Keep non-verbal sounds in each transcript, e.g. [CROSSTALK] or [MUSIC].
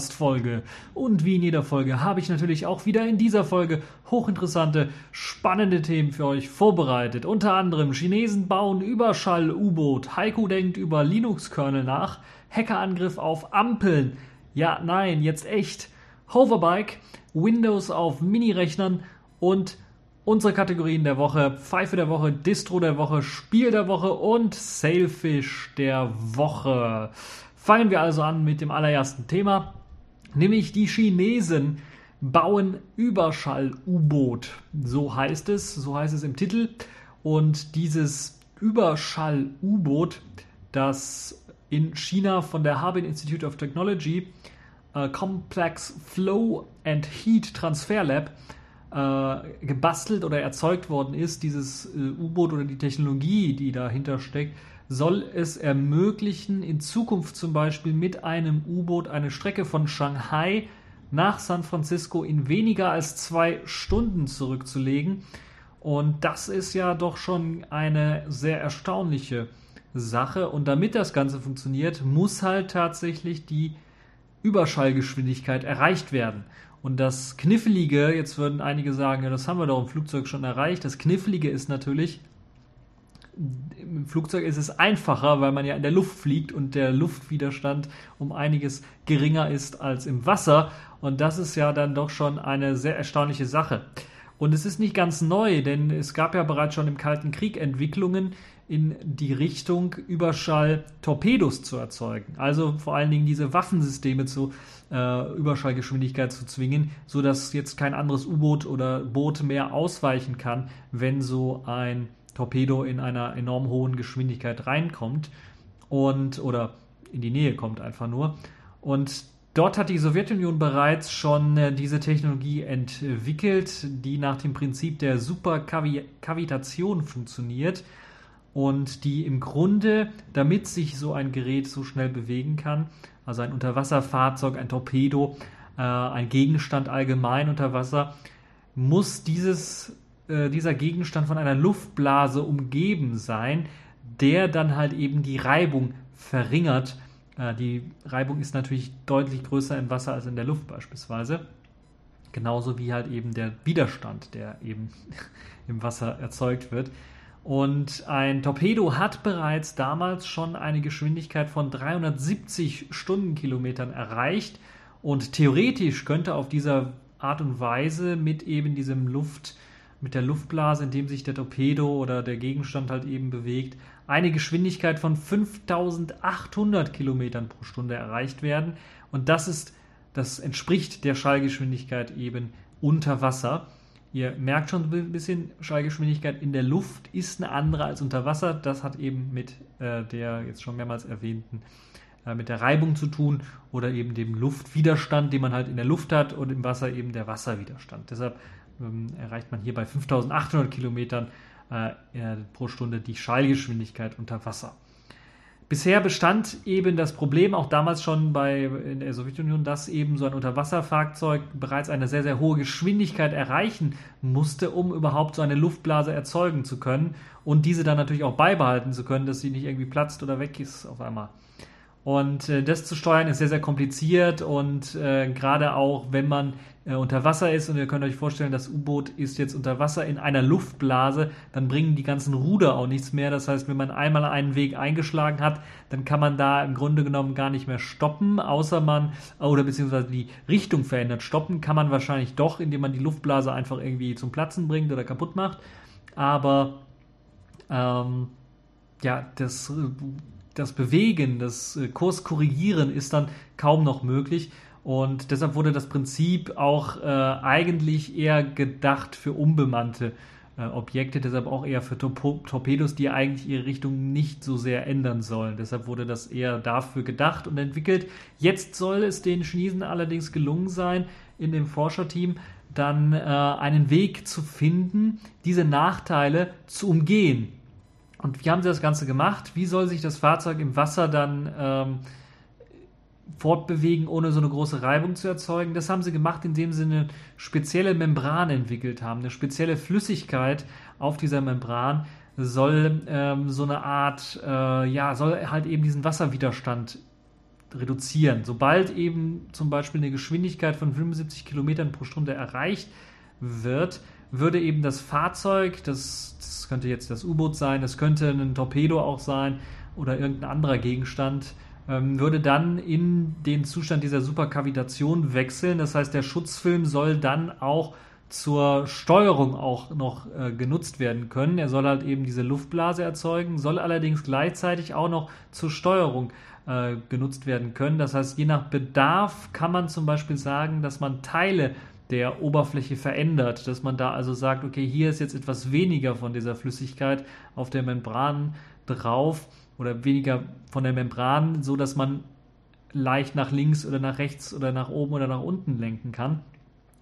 TechView Podcast Folge. Und wie in jeder Folge habe ich natürlich auch wieder in dieser Folge hochinteressante, spannende Themen für euch vorbereitet. Unter anderem Chinesen bauen Überschall-U-Boot, Heiko denkt über Linux-Kernel nach, Hackerangriff auf Ampeln. Ja, nein, jetzt echt. Hoverbike, Windows auf Mini-Rechnern und unsere Kategorien der Woche, Pfeife der Woche, Distro der Woche, Spiel der Woche und Sailfish der Woche. Fangen wir also an mit dem allerersten Thema, nämlich die Chinesen bauen Überschall-U-Boot. So heißt es, so heißt es im Titel. Und dieses Überschall-U-Boot, das in China von der Harbin Institute of Technology äh, Complex Flow and Heat Transfer Lab äh, gebastelt oder erzeugt worden ist, dieses äh, U-Boot oder die Technologie, die dahinter steckt, soll es ermöglichen, in Zukunft zum Beispiel mit einem U-Boot eine Strecke von Shanghai nach San Francisco in weniger als zwei Stunden zurückzulegen. Und das ist ja doch schon eine sehr erstaunliche Sache. Und damit das Ganze funktioniert, muss halt tatsächlich die Überschallgeschwindigkeit erreicht werden. Und das Knifflige, jetzt würden einige sagen, ja, das haben wir doch im Flugzeug schon erreicht. Das Knifflige ist natürlich, im Flugzeug ist es einfacher, weil man ja in der Luft fliegt und der Luftwiderstand um einiges geringer ist als im Wasser. Und das ist ja dann doch schon eine sehr erstaunliche Sache. Und es ist nicht ganz neu, denn es gab ja bereits schon im Kalten Krieg Entwicklungen in die Richtung Überschall-Torpedos zu erzeugen. Also vor allen Dingen diese Waffensysteme zu äh, Überschallgeschwindigkeit zu zwingen, sodass jetzt kein anderes U-Boot oder Boot mehr ausweichen kann, wenn so ein Torpedo in einer enorm hohen Geschwindigkeit reinkommt und oder in die Nähe kommt einfach nur. Und dort hat die Sowjetunion bereits schon äh, diese Technologie entwickelt, die nach dem Prinzip der Superkavitation funktioniert und die im Grunde, damit sich so ein Gerät so schnell bewegen kann, also ein Unterwasserfahrzeug, ein Torpedo, äh, ein Gegenstand allgemein unter Wasser, muss dieses äh, dieser Gegenstand von einer Luftblase umgeben sein, der dann halt eben die Reibung verringert. Äh, die Reibung ist natürlich deutlich größer im Wasser als in der Luft beispielsweise. Genauso wie halt eben der Widerstand, der eben [LAUGHS] im Wasser erzeugt wird. Und ein Torpedo hat bereits damals schon eine Geschwindigkeit von 370 Stundenkilometern erreicht. Und theoretisch könnte auf dieser Art und Weise mit eben diesem Luft, mit der Luftblase, in dem sich der Torpedo oder der Gegenstand halt eben bewegt, eine Geschwindigkeit von 5800 Kilometern pro Stunde erreicht werden. Und das ist, das entspricht der Schallgeschwindigkeit eben unter Wasser. Ihr merkt schon ein bisschen, Schallgeschwindigkeit in der Luft ist eine andere als unter Wasser. Das hat eben mit äh, der jetzt schon mehrmals erwähnten, äh, mit der Reibung zu tun oder eben dem Luftwiderstand, den man halt in der Luft hat und im Wasser eben der Wasserwiderstand. Deshalb erreicht man hier bei 5800 Kilometern äh, pro Stunde die Schallgeschwindigkeit unter Wasser. Bisher bestand eben das Problem, auch damals schon bei in der Sowjetunion, dass eben so ein Unterwasserfahrzeug bereits eine sehr, sehr hohe Geschwindigkeit erreichen musste, um überhaupt so eine Luftblase erzeugen zu können und diese dann natürlich auch beibehalten zu können, dass sie nicht irgendwie platzt oder weg ist auf einmal. Und äh, das zu steuern ist sehr, sehr kompliziert und äh, gerade auch, wenn man äh, unter Wasser ist und ihr könnt euch vorstellen, das U-Boot ist jetzt unter Wasser in einer Luftblase, dann bringen die ganzen Ruder auch nichts mehr. Das heißt, wenn man einmal einen Weg eingeschlagen hat, dann kann man da im Grunde genommen gar nicht mehr stoppen, außer man, oder beziehungsweise die Richtung verändert. Stoppen kann man wahrscheinlich doch, indem man die Luftblase einfach irgendwie zum Platzen bringt oder kaputt macht. Aber ähm, ja, das das Bewegen, das äh, Kurskorrigieren ist dann kaum noch möglich. Und deshalb wurde das Prinzip auch äh, eigentlich eher gedacht für unbemannte äh, Objekte, deshalb auch eher für Torp Torpedos, die eigentlich ihre Richtung nicht so sehr ändern sollen. Deshalb wurde das eher dafür gedacht und entwickelt. Jetzt soll es den Chinesen allerdings gelungen sein, in dem Forscherteam dann äh, einen Weg zu finden, diese Nachteile zu umgehen. Und wie haben sie das Ganze gemacht? Wie soll sich das Fahrzeug im Wasser dann ähm, fortbewegen, ohne so eine große Reibung zu erzeugen? Das haben sie gemacht, indem sie eine spezielle Membran entwickelt haben. Eine spezielle Flüssigkeit auf dieser Membran soll ähm, so eine Art, äh, ja, soll halt eben diesen Wasserwiderstand reduzieren. Sobald eben zum Beispiel eine Geschwindigkeit von 75 Kilometern pro Stunde erreicht wird, würde eben das Fahrzeug, das, das könnte jetzt das U-Boot sein, das könnte ein Torpedo auch sein oder irgendein anderer Gegenstand, würde dann in den Zustand dieser Superkavitation wechseln. Das heißt, der Schutzfilm soll dann auch zur Steuerung auch noch äh, genutzt werden können. Er soll halt eben diese Luftblase erzeugen, soll allerdings gleichzeitig auch noch zur Steuerung äh, genutzt werden können. Das heißt, je nach Bedarf kann man zum Beispiel sagen, dass man Teile der Oberfläche verändert, dass man da also sagt, okay, hier ist jetzt etwas weniger von dieser Flüssigkeit auf der Membran drauf oder weniger von der Membran, so dass man leicht nach links oder nach rechts oder nach oben oder nach unten lenken kann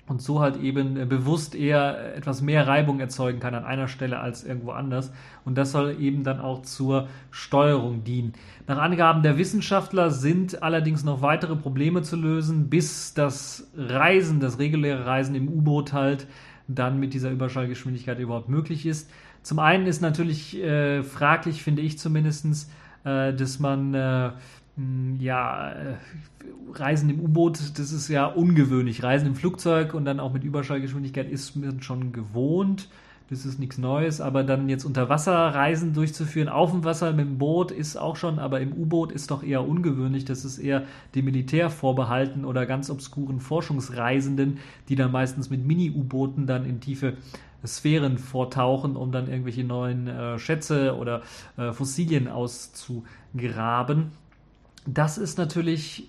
und so halt eben äh, bewusst eher etwas mehr Reibung erzeugen kann an einer Stelle als irgendwo anders. Und das soll eben dann auch zur Steuerung dienen. Nach Angaben der Wissenschaftler sind allerdings noch weitere Probleme zu lösen, bis das Reisen, das reguläre Reisen im U-Boot halt dann mit dieser Überschallgeschwindigkeit überhaupt möglich ist. Zum einen ist natürlich äh, fraglich, finde ich zumindest, äh, dass man äh, ja, äh, Reisen im U-Boot, das ist ja ungewöhnlich. Reisen im Flugzeug und dann auch mit Überschallgeschwindigkeit ist man schon gewohnt. Das ist nichts Neues, aber dann jetzt unter Wasser Reisen durchzuführen, auf dem Wasser mit dem Boot ist auch schon, aber im U-Boot ist doch eher ungewöhnlich. Das ist eher dem Militär vorbehalten oder ganz obskuren Forschungsreisenden, die dann meistens mit Mini-U-Booten dann in tiefe Sphären vortauchen, um dann irgendwelche neuen äh, Schätze oder äh, Fossilien auszugraben das ist natürlich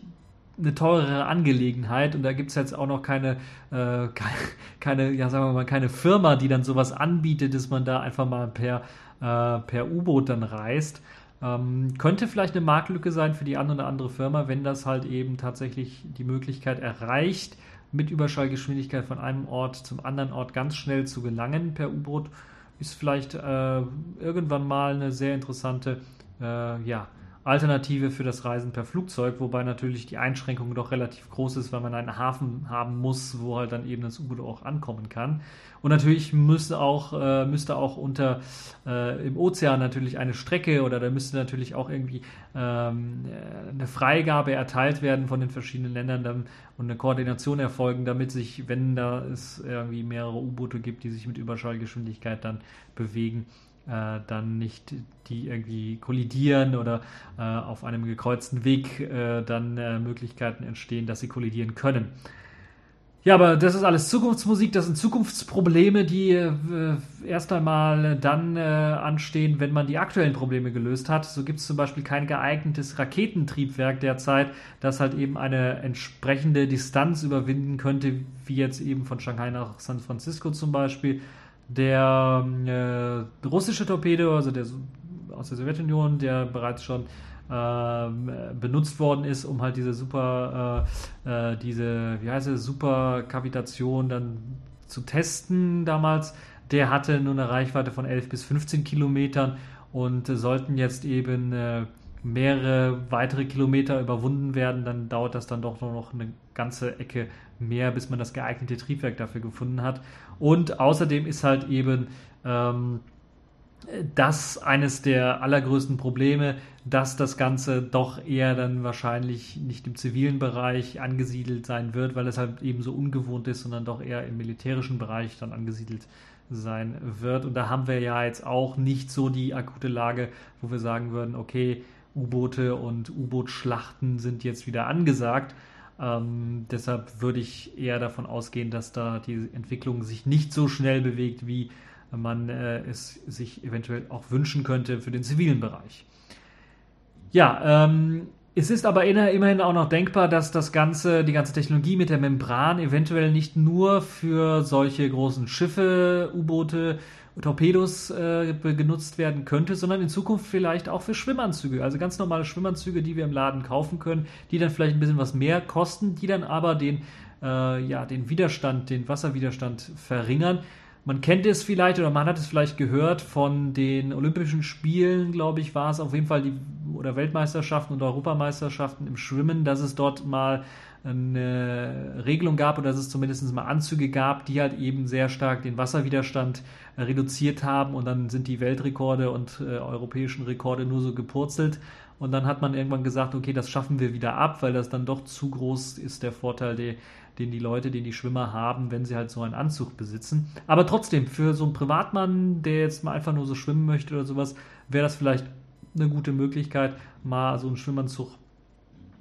eine teurere Angelegenheit und da gibt es jetzt auch noch keine, äh, [LAUGHS] keine, ja sagen wir mal, keine Firma, die dann sowas anbietet, dass man da einfach mal per, äh, per U-Boot dann reist. Ähm, könnte vielleicht eine Marktlücke sein für die eine oder andere Firma, wenn das halt eben tatsächlich die Möglichkeit erreicht, mit Überschallgeschwindigkeit von einem Ort zum anderen Ort ganz schnell zu gelangen per U-Boot, ist vielleicht äh, irgendwann mal eine sehr interessante äh, ja, Alternative für das Reisen per Flugzeug, wobei natürlich die Einschränkung doch relativ groß ist, weil man einen Hafen haben muss, wo halt dann eben das U-Boot auch ankommen kann. Und natürlich müsste auch, äh, müsste auch unter äh, im Ozean natürlich eine Strecke oder da müsste natürlich auch irgendwie ähm, eine Freigabe erteilt werden von den verschiedenen Ländern dann, und eine Koordination erfolgen, damit sich, wenn da es irgendwie mehrere U-Boote gibt, die sich mit Überschallgeschwindigkeit dann bewegen, äh, dann nicht die irgendwie kollidieren oder äh, auf einem gekreuzten Weg äh, dann äh, Möglichkeiten entstehen, dass sie kollidieren können. Ja, aber das ist alles Zukunftsmusik, das sind Zukunftsprobleme, die äh, erst einmal dann äh, anstehen, wenn man die aktuellen Probleme gelöst hat. So gibt es zum Beispiel kein geeignetes Raketentriebwerk derzeit, das halt eben eine entsprechende Distanz überwinden könnte, wie jetzt eben von Shanghai nach San Francisco zum Beispiel. Der äh, russische Torpedo, also der aus der Sowjetunion, der bereits schon äh, benutzt worden ist, um halt diese super, äh, äh, diese, wie heißt es, Superkavitation dann zu testen damals. Der hatte nur eine Reichweite von 11 bis 15 Kilometern und sollten jetzt eben äh, mehrere weitere Kilometer überwunden werden, dann dauert das dann doch noch eine ganze Ecke mehr, bis man das geeignete Triebwerk dafür gefunden hat. Und außerdem ist halt eben ähm, das eines der allergrößten Probleme, dass das Ganze doch eher dann wahrscheinlich nicht im zivilen Bereich angesiedelt sein wird, weil es halt eben so ungewohnt ist, sondern doch eher im militärischen Bereich dann angesiedelt sein wird. Und da haben wir ja jetzt auch nicht so die akute Lage, wo wir sagen würden, okay, U-Boote und U-Boot-Schlachten sind jetzt wieder angesagt, ähm, deshalb würde ich eher davon ausgehen, dass da die Entwicklung sich nicht so schnell bewegt, wie man äh, es sich eventuell auch wünschen könnte für den zivilen Bereich. Ja, ähm, es ist aber immerhin auch noch denkbar, dass das ganze, die ganze Technologie mit der Membran eventuell nicht nur für solche großen Schiffe, U-Boote Torpedos äh, genutzt werden könnte, sondern in Zukunft vielleicht auch für Schwimmanzüge. Also ganz normale Schwimmanzüge, die wir im Laden kaufen können, die dann vielleicht ein bisschen was mehr kosten, die dann aber den, äh, ja, den Widerstand, den Wasserwiderstand verringern. Man kennt es vielleicht oder man hat es vielleicht gehört von den Olympischen Spielen, glaube ich, war es auf jeden Fall die oder Weltmeisterschaften und Europameisterschaften im Schwimmen, dass es dort mal eine Regelung gab oder dass es zumindest mal Anzüge gab, die halt eben sehr stark den Wasserwiderstand reduziert haben und dann sind die Weltrekorde und äh, europäischen Rekorde nur so gepurzelt Und dann hat man irgendwann gesagt, okay, das schaffen wir wieder ab, weil das dann doch zu groß ist, der Vorteil, den, den die Leute, den die Schwimmer haben, wenn sie halt so einen Anzug besitzen. Aber trotzdem, für so einen Privatmann, der jetzt mal einfach nur so schwimmen möchte oder sowas, wäre das vielleicht eine gute Möglichkeit, mal so einen Schwimmanzug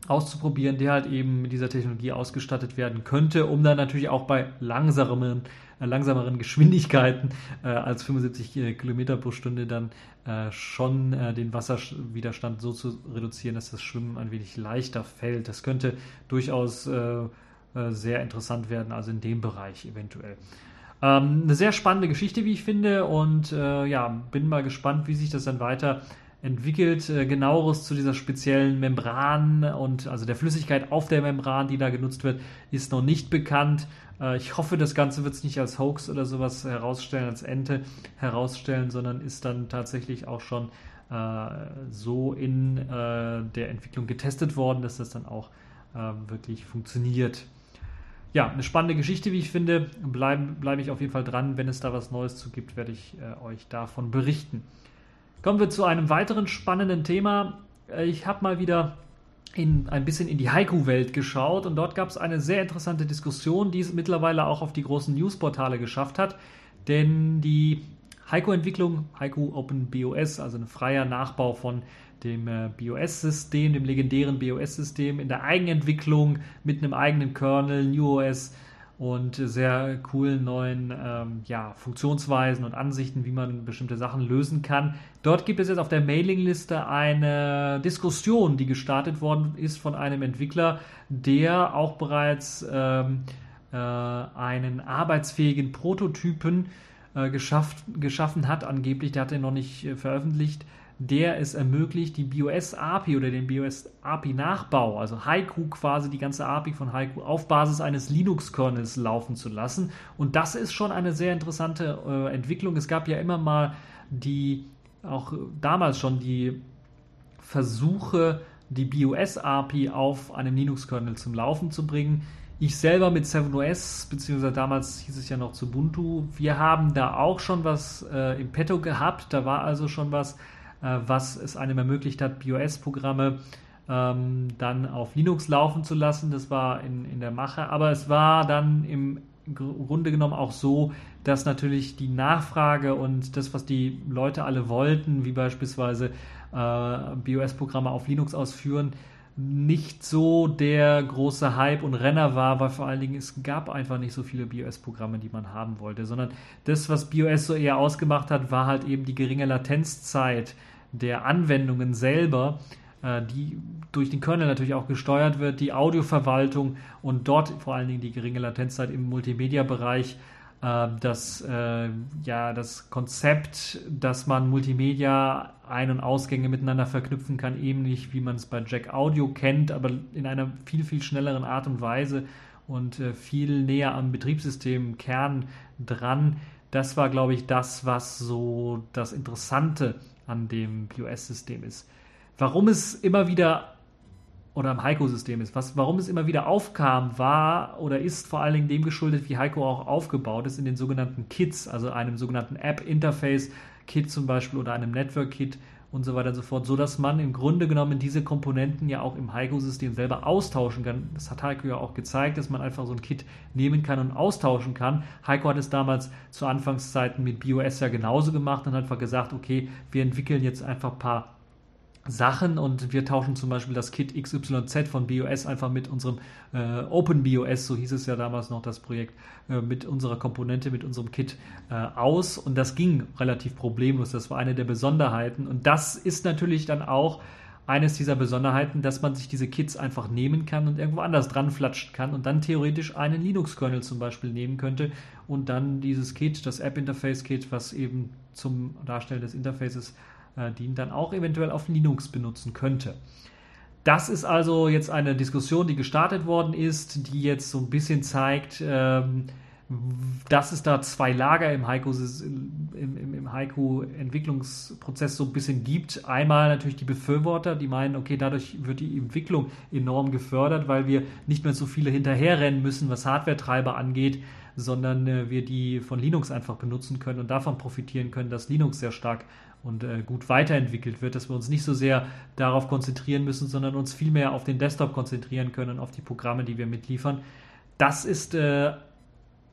auszuprobieren, der halt eben mit dieser Technologie ausgestattet werden könnte, um dann natürlich auch bei langsameren, äh, langsameren Geschwindigkeiten äh, als 75 äh, Kilometer pro Stunde dann äh, schon äh, den Wasserwiderstand so zu reduzieren, dass das Schwimmen ein wenig leichter fällt. Das könnte durchaus äh, sehr interessant werden, also in dem Bereich eventuell. Ähm, eine sehr spannende Geschichte, wie ich finde, und ja, bin mal gespannt, wie sich das dann weiter entwickelt. Äh, genaueres zu dieser speziellen Membran und also der Flüssigkeit auf der Membran, die da genutzt wird, ist noch nicht bekannt. Äh, ich hoffe, das Ganze wird es nicht als Hoax oder sowas herausstellen, als Ente herausstellen, sondern ist dann tatsächlich auch schon äh, so in äh, der Entwicklung getestet worden, dass das dann auch wirklich funktioniert. Ja, eine spannende Geschichte, wie ich finde. Bleibe bleib ich auf jeden Fall dran. Wenn es da was Neues zu gibt, werde ich euch davon berichten. Kommen wir zu einem weiteren spannenden Thema. Äh, ich habe mal wieder in, ein bisschen in die Haiku-Welt geschaut und dort gab es eine sehr interessante Diskussion, die es mittlerweile auch auf die großen Newsportale geschafft hat. Denn die Haiku-Entwicklung, Haiku Open BOS, also ein freier Nachbau von dem äh, BOS-System, dem legendären BOS-System in der Eigenentwicklung mit einem eigenen Kernel, NewOS, und sehr coolen neuen ähm, ja, Funktionsweisen und Ansichten, wie man bestimmte Sachen lösen kann. Dort gibt es jetzt auf der Mailingliste eine Diskussion, die gestartet worden ist von einem Entwickler, der auch bereits ähm, äh, einen arbeitsfähigen Prototypen äh, geschafft, geschaffen hat, angeblich, der hat er noch nicht äh, veröffentlicht, der es ermöglicht, die BOS-API oder den BOS-API-Nachbau, also Haiku quasi die ganze API von Haiku auf Basis eines Linux-Kernels laufen zu lassen. Und das ist schon eine sehr interessante äh, Entwicklung. Es gab ja immer mal die, auch damals schon die Versuche, die BOS-API auf einem Linux-Kernel zum Laufen zu bringen. Ich selber mit 7OS, beziehungsweise damals hieß es ja noch Ubuntu, wir haben da auch schon was äh, im Petto gehabt. Da war also schon was, was es einem ermöglicht hat, BOS-Programme ähm, dann auf Linux laufen zu lassen. Das war in, in der Mache. Aber es war dann im Grunde genommen auch so, dass natürlich die Nachfrage und das, was die Leute alle wollten, wie beispielsweise äh, BOS-Programme auf Linux ausführen, nicht so der große Hype und Renner war, weil vor allen Dingen es gab einfach nicht so viele BOS-Programme, die man haben wollte, sondern das, was BOS so eher ausgemacht hat, war halt eben die geringe Latenzzeit der Anwendungen selber, äh, die durch den Kernel natürlich auch gesteuert wird, die Audioverwaltung und dort vor allen Dingen die geringe Latenzzeit im Multimedia-Bereich äh, das, äh, ja, das Konzept, dass man Multimedia Ein- und Ausgänge miteinander verknüpfen kann, ähnlich wie man es bei Jack Audio kennt, aber in einer viel, viel schnelleren Art und Weise und äh, viel näher am Betriebssystem Kern dran. Das war, glaube ich, das, was so das Interessante an dem POS-System ist. Warum es immer wieder oder am Heiko-System ist. Was, warum es immer wieder aufkam, war oder ist vor allen Dingen dem geschuldet, wie Heiko auch aufgebaut ist in den sogenannten Kits, also einem sogenannten App-Interface-Kit zum Beispiel oder einem Network-Kit und so weiter und so fort, so dass man im Grunde genommen diese Komponenten ja auch im Heiko-System selber austauschen kann. Das hat Heiko ja auch gezeigt, dass man einfach so ein Kit nehmen kann und austauschen kann. Heiko hat es damals zu Anfangszeiten mit BOS ja genauso gemacht und hat einfach gesagt, okay, wir entwickeln jetzt einfach ein paar Sachen und wir tauschen zum Beispiel das Kit XYZ von BOS einfach mit unserem äh, OpenBOS, so hieß es ja damals noch das Projekt, äh, mit unserer Komponente, mit unserem Kit äh, aus und das ging relativ problemlos. Das war eine der Besonderheiten und das ist natürlich dann auch eines dieser Besonderheiten, dass man sich diese Kits einfach nehmen kann und irgendwo anders dran flatschen kann und dann theoretisch einen Linux-Kernel zum Beispiel nehmen könnte und dann dieses Kit, das App-Interface-Kit, was eben zum Darstellen des Interfaces äh, die ihn dann auch eventuell auf Linux benutzen könnte. Das ist also jetzt eine Diskussion, die gestartet worden ist, die jetzt so ein bisschen zeigt, ähm, dass es da zwei Lager im Haiku, im, im, im Haiku-Entwicklungsprozess so ein bisschen gibt. Einmal natürlich die Befürworter, die meinen, okay, dadurch wird die Entwicklung enorm gefördert, weil wir nicht mehr so viele hinterherrennen müssen, was Hardware-Treiber angeht, sondern äh, wir die von Linux einfach benutzen können und davon profitieren können, dass Linux sehr stark und äh, gut weiterentwickelt wird, dass wir uns nicht so sehr darauf konzentrieren müssen, sondern uns vielmehr auf den Desktop konzentrieren können, auf die Programme, die wir mitliefern. Das ist äh,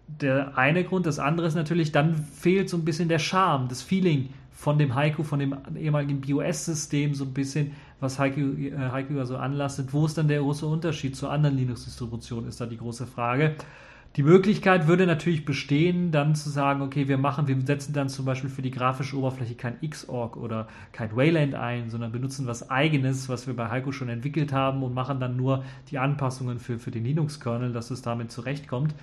der eine Grund. Das andere ist natürlich, dann fehlt so ein bisschen der Charme, das Feeling von dem Haiku, von dem ehemaligen BOS-System, so ein bisschen, was Haiku, äh, Haiku also anlastet. Wo ist dann der große Unterschied zur anderen Linux-Distribution, ist da die große Frage. Die Möglichkeit würde natürlich bestehen, dann zu sagen, okay, wir machen, wir setzen dann zum Beispiel für die grafische Oberfläche kein Xorg oder kein Wayland ein, sondern benutzen was eigenes, was wir bei Heiko schon entwickelt haben und machen dann nur die Anpassungen für, für den Linux-Kernel, dass es damit zurechtkommt.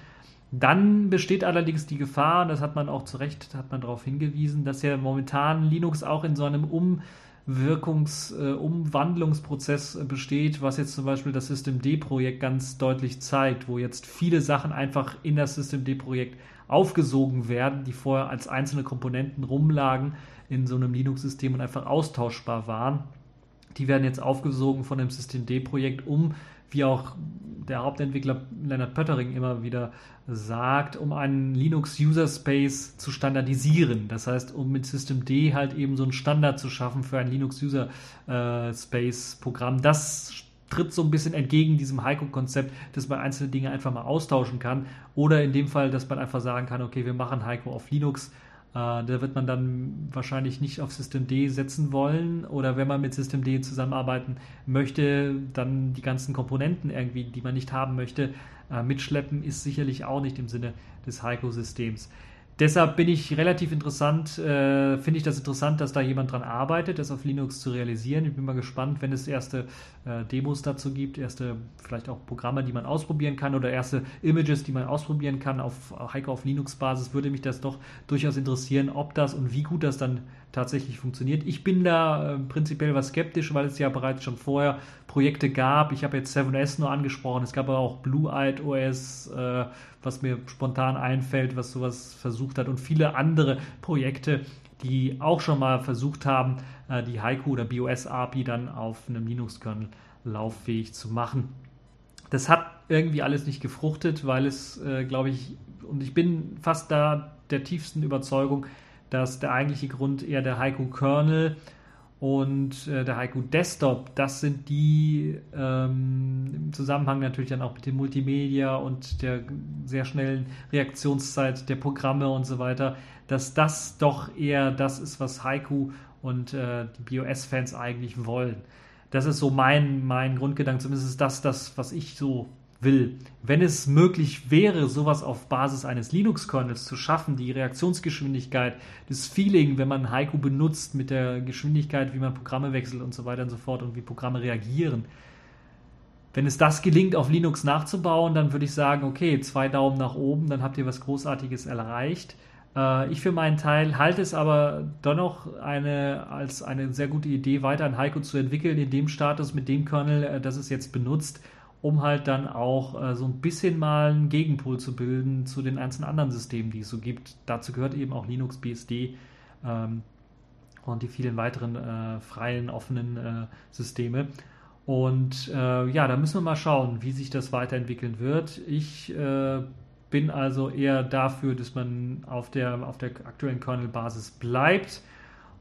Dann besteht allerdings die Gefahr, und das hat man auch zu Recht, hat man darauf hingewiesen, dass ja momentan Linux auch in so einem Umwirkungs-, äh, besteht, was jetzt zum Beispiel das Systemd-Projekt ganz deutlich zeigt, wo jetzt viele Sachen einfach in das Systemd-Projekt aufgesogen werden, die vorher als einzelne Komponenten rumlagen in so einem Linux-System und einfach austauschbar waren. Die werden jetzt aufgesogen von dem Systemd-Projekt, um wie auch der Hauptentwickler Leonard Pöttering immer wieder sagt, um einen Linux User Space zu standardisieren. Das heißt, um mit Systemd halt eben so einen Standard zu schaffen für ein Linux User äh, Space Programm. Das tritt so ein bisschen entgegen diesem Heiko-Konzept, dass man einzelne Dinge einfach mal austauschen kann. Oder in dem Fall, dass man einfach sagen kann, okay, wir machen Heiko auf Linux da wird man dann wahrscheinlich nicht auf System D setzen wollen oder wenn man mit System D zusammenarbeiten möchte, dann die ganzen Komponenten irgendwie, die man nicht haben möchte, äh, mitschleppen, ist sicherlich auch nicht im Sinne des Heiko-Systems. Deshalb bin ich relativ interessant, äh, finde ich das interessant, dass da jemand dran arbeitet, das auf Linux zu realisieren. Ich bin mal gespannt, wenn es erste äh, Demos dazu gibt, erste vielleicht auch Programme, die man ausprobieren kann oder erste Images, die man ausprobieren kann auf Heiko auf Linux-Basis, würde mich das doch durchaus interessieren, ob das und wie gut das dann tatsächlich funktioniert. Ich bin da äh, prinzipiell was skeptisch, weil es ja bereits schon vorher Projekte gab. Ich habe jetzt 7S nur angesprochen. Es gab aber auch Blue-Eyed OS, äh, was mir spontan einfällt, was sowas versucht hat und viele andere Projekte, die auch schon mal versucht haben, äh, die Haiku oder BOS API dann auf einem Linux-Kernel lauffähig zu machen. Das hat irgendwie alles nicht gefruchtet, weil es, äh, glaube ich, und ich bin fast da der tiefsten Überzeugung, dass der eigentliche Grund eher der Haiku Kernel und äh, der Haiku Desktop, das sind die ähm, im Zusammenhang natürlich dann auch mit dem Multimedia und der sehr schnellen Reaktionszeit der Programme und so weiter, dass das doch eher das ist, was Haiku und äh, die BOS-Fans eigentlich wollen. Das ist so mein, mein Grundgedanke, zumindest ist das das, was ich so will. Wenn es möglich wäre, sowas auf Basis eines Linux-Kernels zu schaffen, die Reaktionsgeschwindigkeit, das Feeling, wenn man Haiku benutzt, mit der Geschwindigkeit, wie man Programme wechselt und so weiter und so fort und wie Programme reagieren. Wenn es das gelingt, auf Linux nachzubauen, dann würde ich sagen, okay, zwei Daumen nach oben, dann habt ihr was Großartiges erreicht. Äh, ich für meinen Teil halte es aber dennoch eine, als eine sehr gute Idee, weiter ein Haiku zu entwickeln in dem Status mit dem Kernel, äh, das es jetzt benutzt um halt dann auch äh, so ein bisschen mal einen Gegenpol zu bilden zu den einzelnen anderen Systemen, die es so gibt. Dazu gehört eben auch Linux BSD ähm, und die vielen weiteren äh, freien, offenen äh, Systeme. Und äh, ja, da müssen wir mal schauen, wie sich das weiterentwickeln wird. Ich äh, bin also eher dafür, dass man auf der, auf der aktuellen Kernel-Basis bleibt.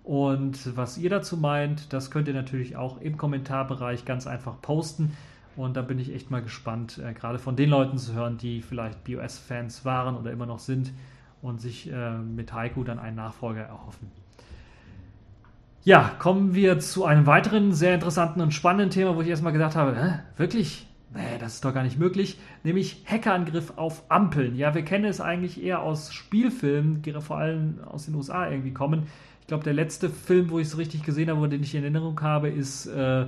Und was ihr dazu meint, das könnt ihr natürlich auch im Kommentarbereich ganz einfach posten. Und da bin ich echt mal gespannt, äh, gerade von den Leuten zu hören, die vielleicht BOS-Fans waren oder immer noch sind und sich äh, mit Haiku dann einen Nachfolger erhoffen. Ja, kommen wir zu einem weiteren sehr interessanten und spannenden Thema, wo ich erstmal gedacht habe, Hä, wirklich? Nee, das ist doch gar nicht möglich. Nämlich Hackerangriff auf Ampeln. Ja, wir kennen es eigentlich eher aus Spielfilmen, die vor allem aus den USA irgendwie kommen. Ich glaube, der letzte Film, wo ich es richtig gesehen habe den ich in Erinnerung habe, ist äh,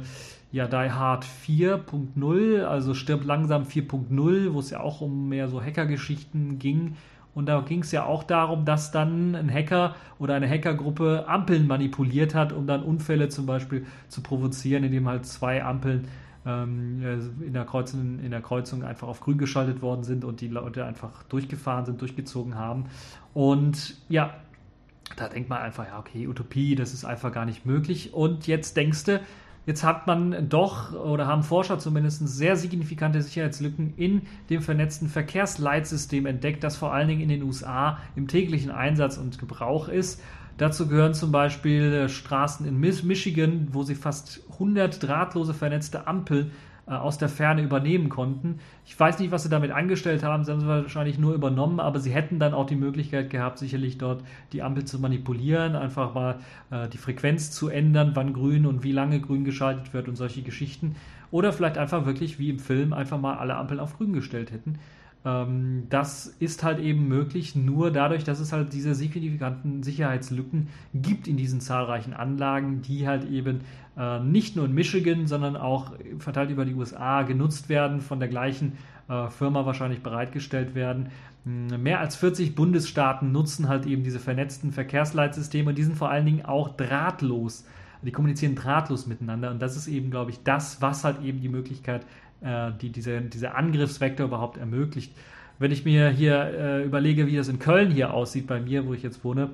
ja Die Hard 4.0, also Stirb langsam 4.0, wo es ja auch um mehr so Hackergeschichten ging. Und da ging es ja auch darum, dass dann ein Hacker oder eine Hackergruppe Ampeln manipuliert hat, um dann Unfälle zum Beispiel zu provozieren, indem halt zwei Ampeln ähm, in, der Kreuzung, in der Kreuzung einfach auf grün geschaltet worden sind und die Leute einfach durchgefahren sind, durchgezogen haben. Und ja, da denkt man einfach, ja, okay, Utopie, das ist einfach gar nicht möglich. Und jetzt denkst du, Jetzt hat man doch oder haben Forscher zumindest sehr signifikante Sicherheitslücken in dem vernetzten Verkehrsleitsystem entdeckt, das vor allen Dingen in den USA im täglichen Einsatz und Gebrauch ist. Dazu gehören zum Beispiel äh, Straßen in Michigan, wo sie fast 100 drahtlose vernetzte Ampeln aus der Ferne übernehmen konnten. Ich weiß nicht, was sie damit angestellt haben. Sie haben sie wahrscheinlich nur übernommen, aber sie hätten dann auch die Möglichkeit gehabt, sicherlich dort die Ampel zu manipulieren, einfach mal äh, die Frequenz zu ändern, wann grün und wie lange grün geschaltet wird und solche Geschichten. Oder vielleicht einfach wirklich wie im Film einfach mal alle Ampeln auf grün gestellt hätten. Ähm, das ist halt eben möglich nur dadurch, dass es halt diese signifikanten Sicherheitslücken gibt in diesen zahlreichen Anlagen, die halt eben äh, nicht nur in Michigan, sondern auch verteilt über die USA genutzt werden, von der gleichen äh, Firma wahrscheinlich bereitgestellt werden. Hm, mehr als 40 Bundesstaaten nutzen halt eben diese vernetzten Verkehrsleitsysteme und die sind vor allen Dingen auch drahtlos. Die kommunizieren drahtlos miteinander und das ist eben, glaube ich, das, was halt eben die Möglichkeit äh, die diese, diese Angriffsvektor überhaupt ermöglicht. Wenn ich mir hier äh, überlege, wie das in Köln hier aussieht, bei mir, wo ich jetzt wohne,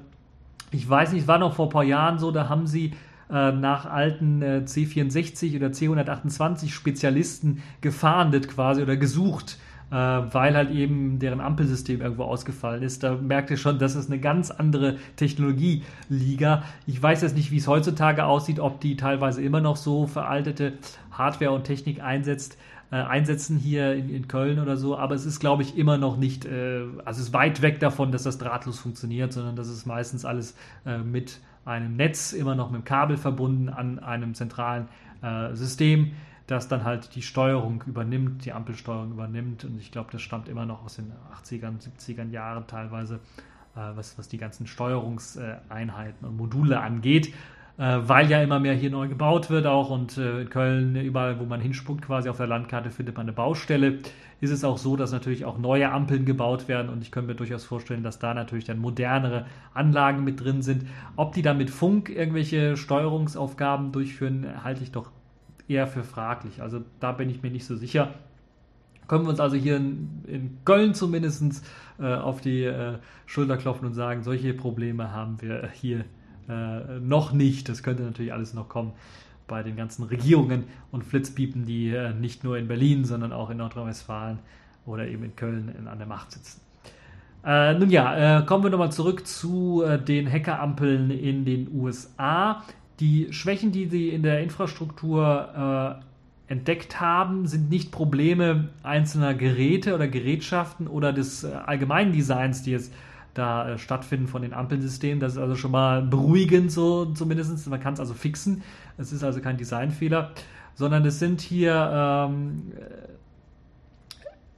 ich weiß nicht, war noch vor ein paar Jahren so, da haben sie äh, nach alten äh, C64 oder C128 Spezialisten gefahndet quasi oder gesucht, äh, weil halt eben deren Ampelsystem irgendwo ausgefallen ist. Da merkt ihr schon, das ist eine ganz andere Technologieliga. Ich weiß jetzt nicht, wie es heutzutage aussieht, ob die teilweise immer noch so veraltete Hardware und Technik einsetzt äh, einsetzen hier in, in, Köln oder so, aber es ist, glaube ich, immer noch nicht, äh, also es ist weit weg davon, dass das drahtlos funktioniert, sondern das ist meistens alles äh, mit einem Netz, immer noch mit dem Kabel verbunden an einem zentralen äh, System, das dann halt die Steuerung übernimmt, die Ampelsteuerung übernimmt. Und ich glaube, das stammt immer noch aus den 80ern, 70ern Jahren teilweise, äh, was, was die ganzen Steuerungseinheiten und Module angeht weil ja immer mehr hier neu gebaut wird auch und äh, in Köln, überall wo man hinspuckt quasi auf der Landkarte, findet man eine Baustelle. Ist es auch so, dass natürlich auch neue Ampeln gebaut werden und ich könnte mir durchaus vorstellen, dass da natürlich dann modernere Anlagen mit drin sind. Ob die dann mit Funk irgendwelche Steuerungsaufgaben durchführen, halte ich doch eher für fraglich. Also da bin ich mir nicht so sicher. Können wir uns also hier in, in Köln zumindest äh, auf die äh, Schulter klopfen und sagen, solche Probleme haben wir hier äh, noch nicht. Das könnte natürlich alles noch kommen bei den ganzen Regierungen und Flitzpiepen, die äh, nicht nur in Berlin, sondern auch in Nordrhein-Westfalen oder eben in Köln in, an der Macht sitzen. Äh, nun ja, äh, kommen wir nochmal zurück zu äh, den Hackerampeln in den USA. Die Schwächen, die sie in der Infrastruktur äh, entdeckt haben, sind nicht Probleme einzelner Geräte oder Gerätschaften oder des allgemeinen Designs, die jetzt da äh, stattfinden von den Ampelsystemen. Das ist also schon mal beruhigend, so zumindest. Man kann es also fixen. Es ist also kein Designfehler, sondern es sind hier, ähm,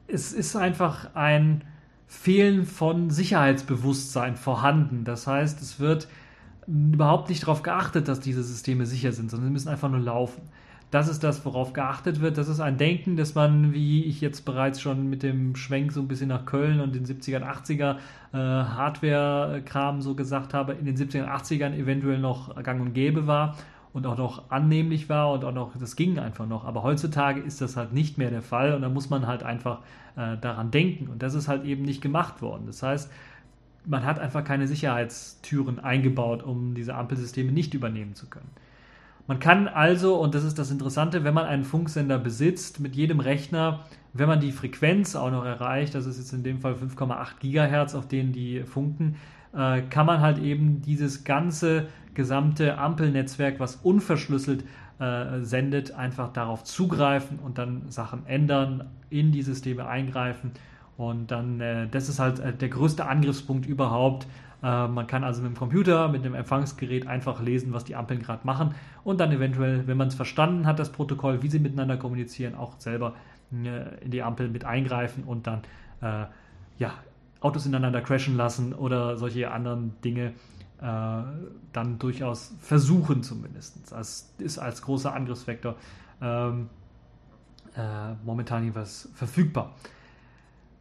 es ist einfach ein Fehlen von Sicherheitsbewusstsein vorhanden. Das heißt, es wird überhaupt nicht darauf geachtet, dass diese Systeme sicher sind, sondern sie müssen einfach nur laufen. Das ist das, worauf geachtet wird. Das ist ein Denken, dass man, wie ich jetzt bereits schon mit dem Schwenk so ein bisschen nach Köln und den 70er, 80er äh, Hardware-Kram so gesagt habe, in den 70er, 80ern eventuell noch gang und gäbe war und auch noch annehmlich war und auch noch, das ging einfach noch. Aber heutzutage ist das halt nicht mehr der Fall und da muss man halt einfach äh, daran denken. Und das ist halt eben nicht gemacht worden. Das heißt, man hat einfach keine Sicherheitstüren eingebaut, um diese Ampelsysteme nicht übernehmen zu können. Man kann also, und das ist das Interessante, wenn man einen Funksender besitzt, mit jedem Rechner, wenn man die Frequenz auch noch erreicht, das ist jetzt in dem Fall 5,8 Gigahertz, auf denen die funken, äh, kann man halt eben dieses ganze gesamte Ampelnetzwerk, was unverschlüsselt äh, sendet, einfach darauf zugreifen und dann Sachen ändern, in die Systeme eingreifen. Und dann, äh, das ist halt äh, der größte Angriffspunkt überhaupt, äh, man kann also mit dem Computer, mit dem Empfangsgerät einfach lesen, was die Ampeln gerade machen und dann eventuell, wenn man es verstanden hat, das Protokoll, wie sie miteinander kommunizieren, auch selber äh, in die Ampel mit eingreifen und dann äh, ja, Autos ineinander crashen lassen oder solche anderen Dinge äh, dann durchaus versuchen zumindest. Das ist als großer Angriffsvektor ähm, äh, momentan jedenfalls verfügbar.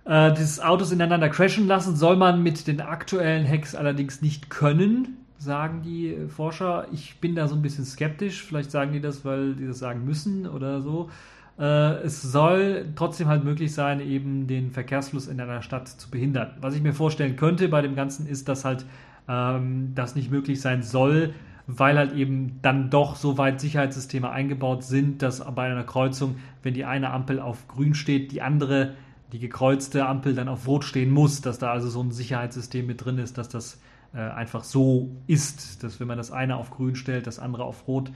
Äh, dieses Autos ineinander crashen lassen soll man mit den aktuellen Hacks allerdings nicht können, sagen die Forscher. Ich bin da so ein bisschen skeptisch. Vielleicht sagen die das, weil die das sagen müssen oder so. Äh, es soll trotzdem halt möglich sein, eben den Verkehrsfluss in einer Stadt zu behindern. Was ich mir vorstellen könnte bei dem Ganzen ist, dass halt ähm, das nicht möglich sein soll, weil halt eben dann doch so weit Sicherheitssysteme eingebaut sind, dass bei einer Kreuzung, wenn die eine Ampel auf grün steht, die andere die gekreuzte Ampel dann auf Rot stehen muss, dass da also so ein Sicherheitssystem mit drin ist, dass das äh, einfach so ist, dass wenn man das eine auf grün stellt, das andere auf rot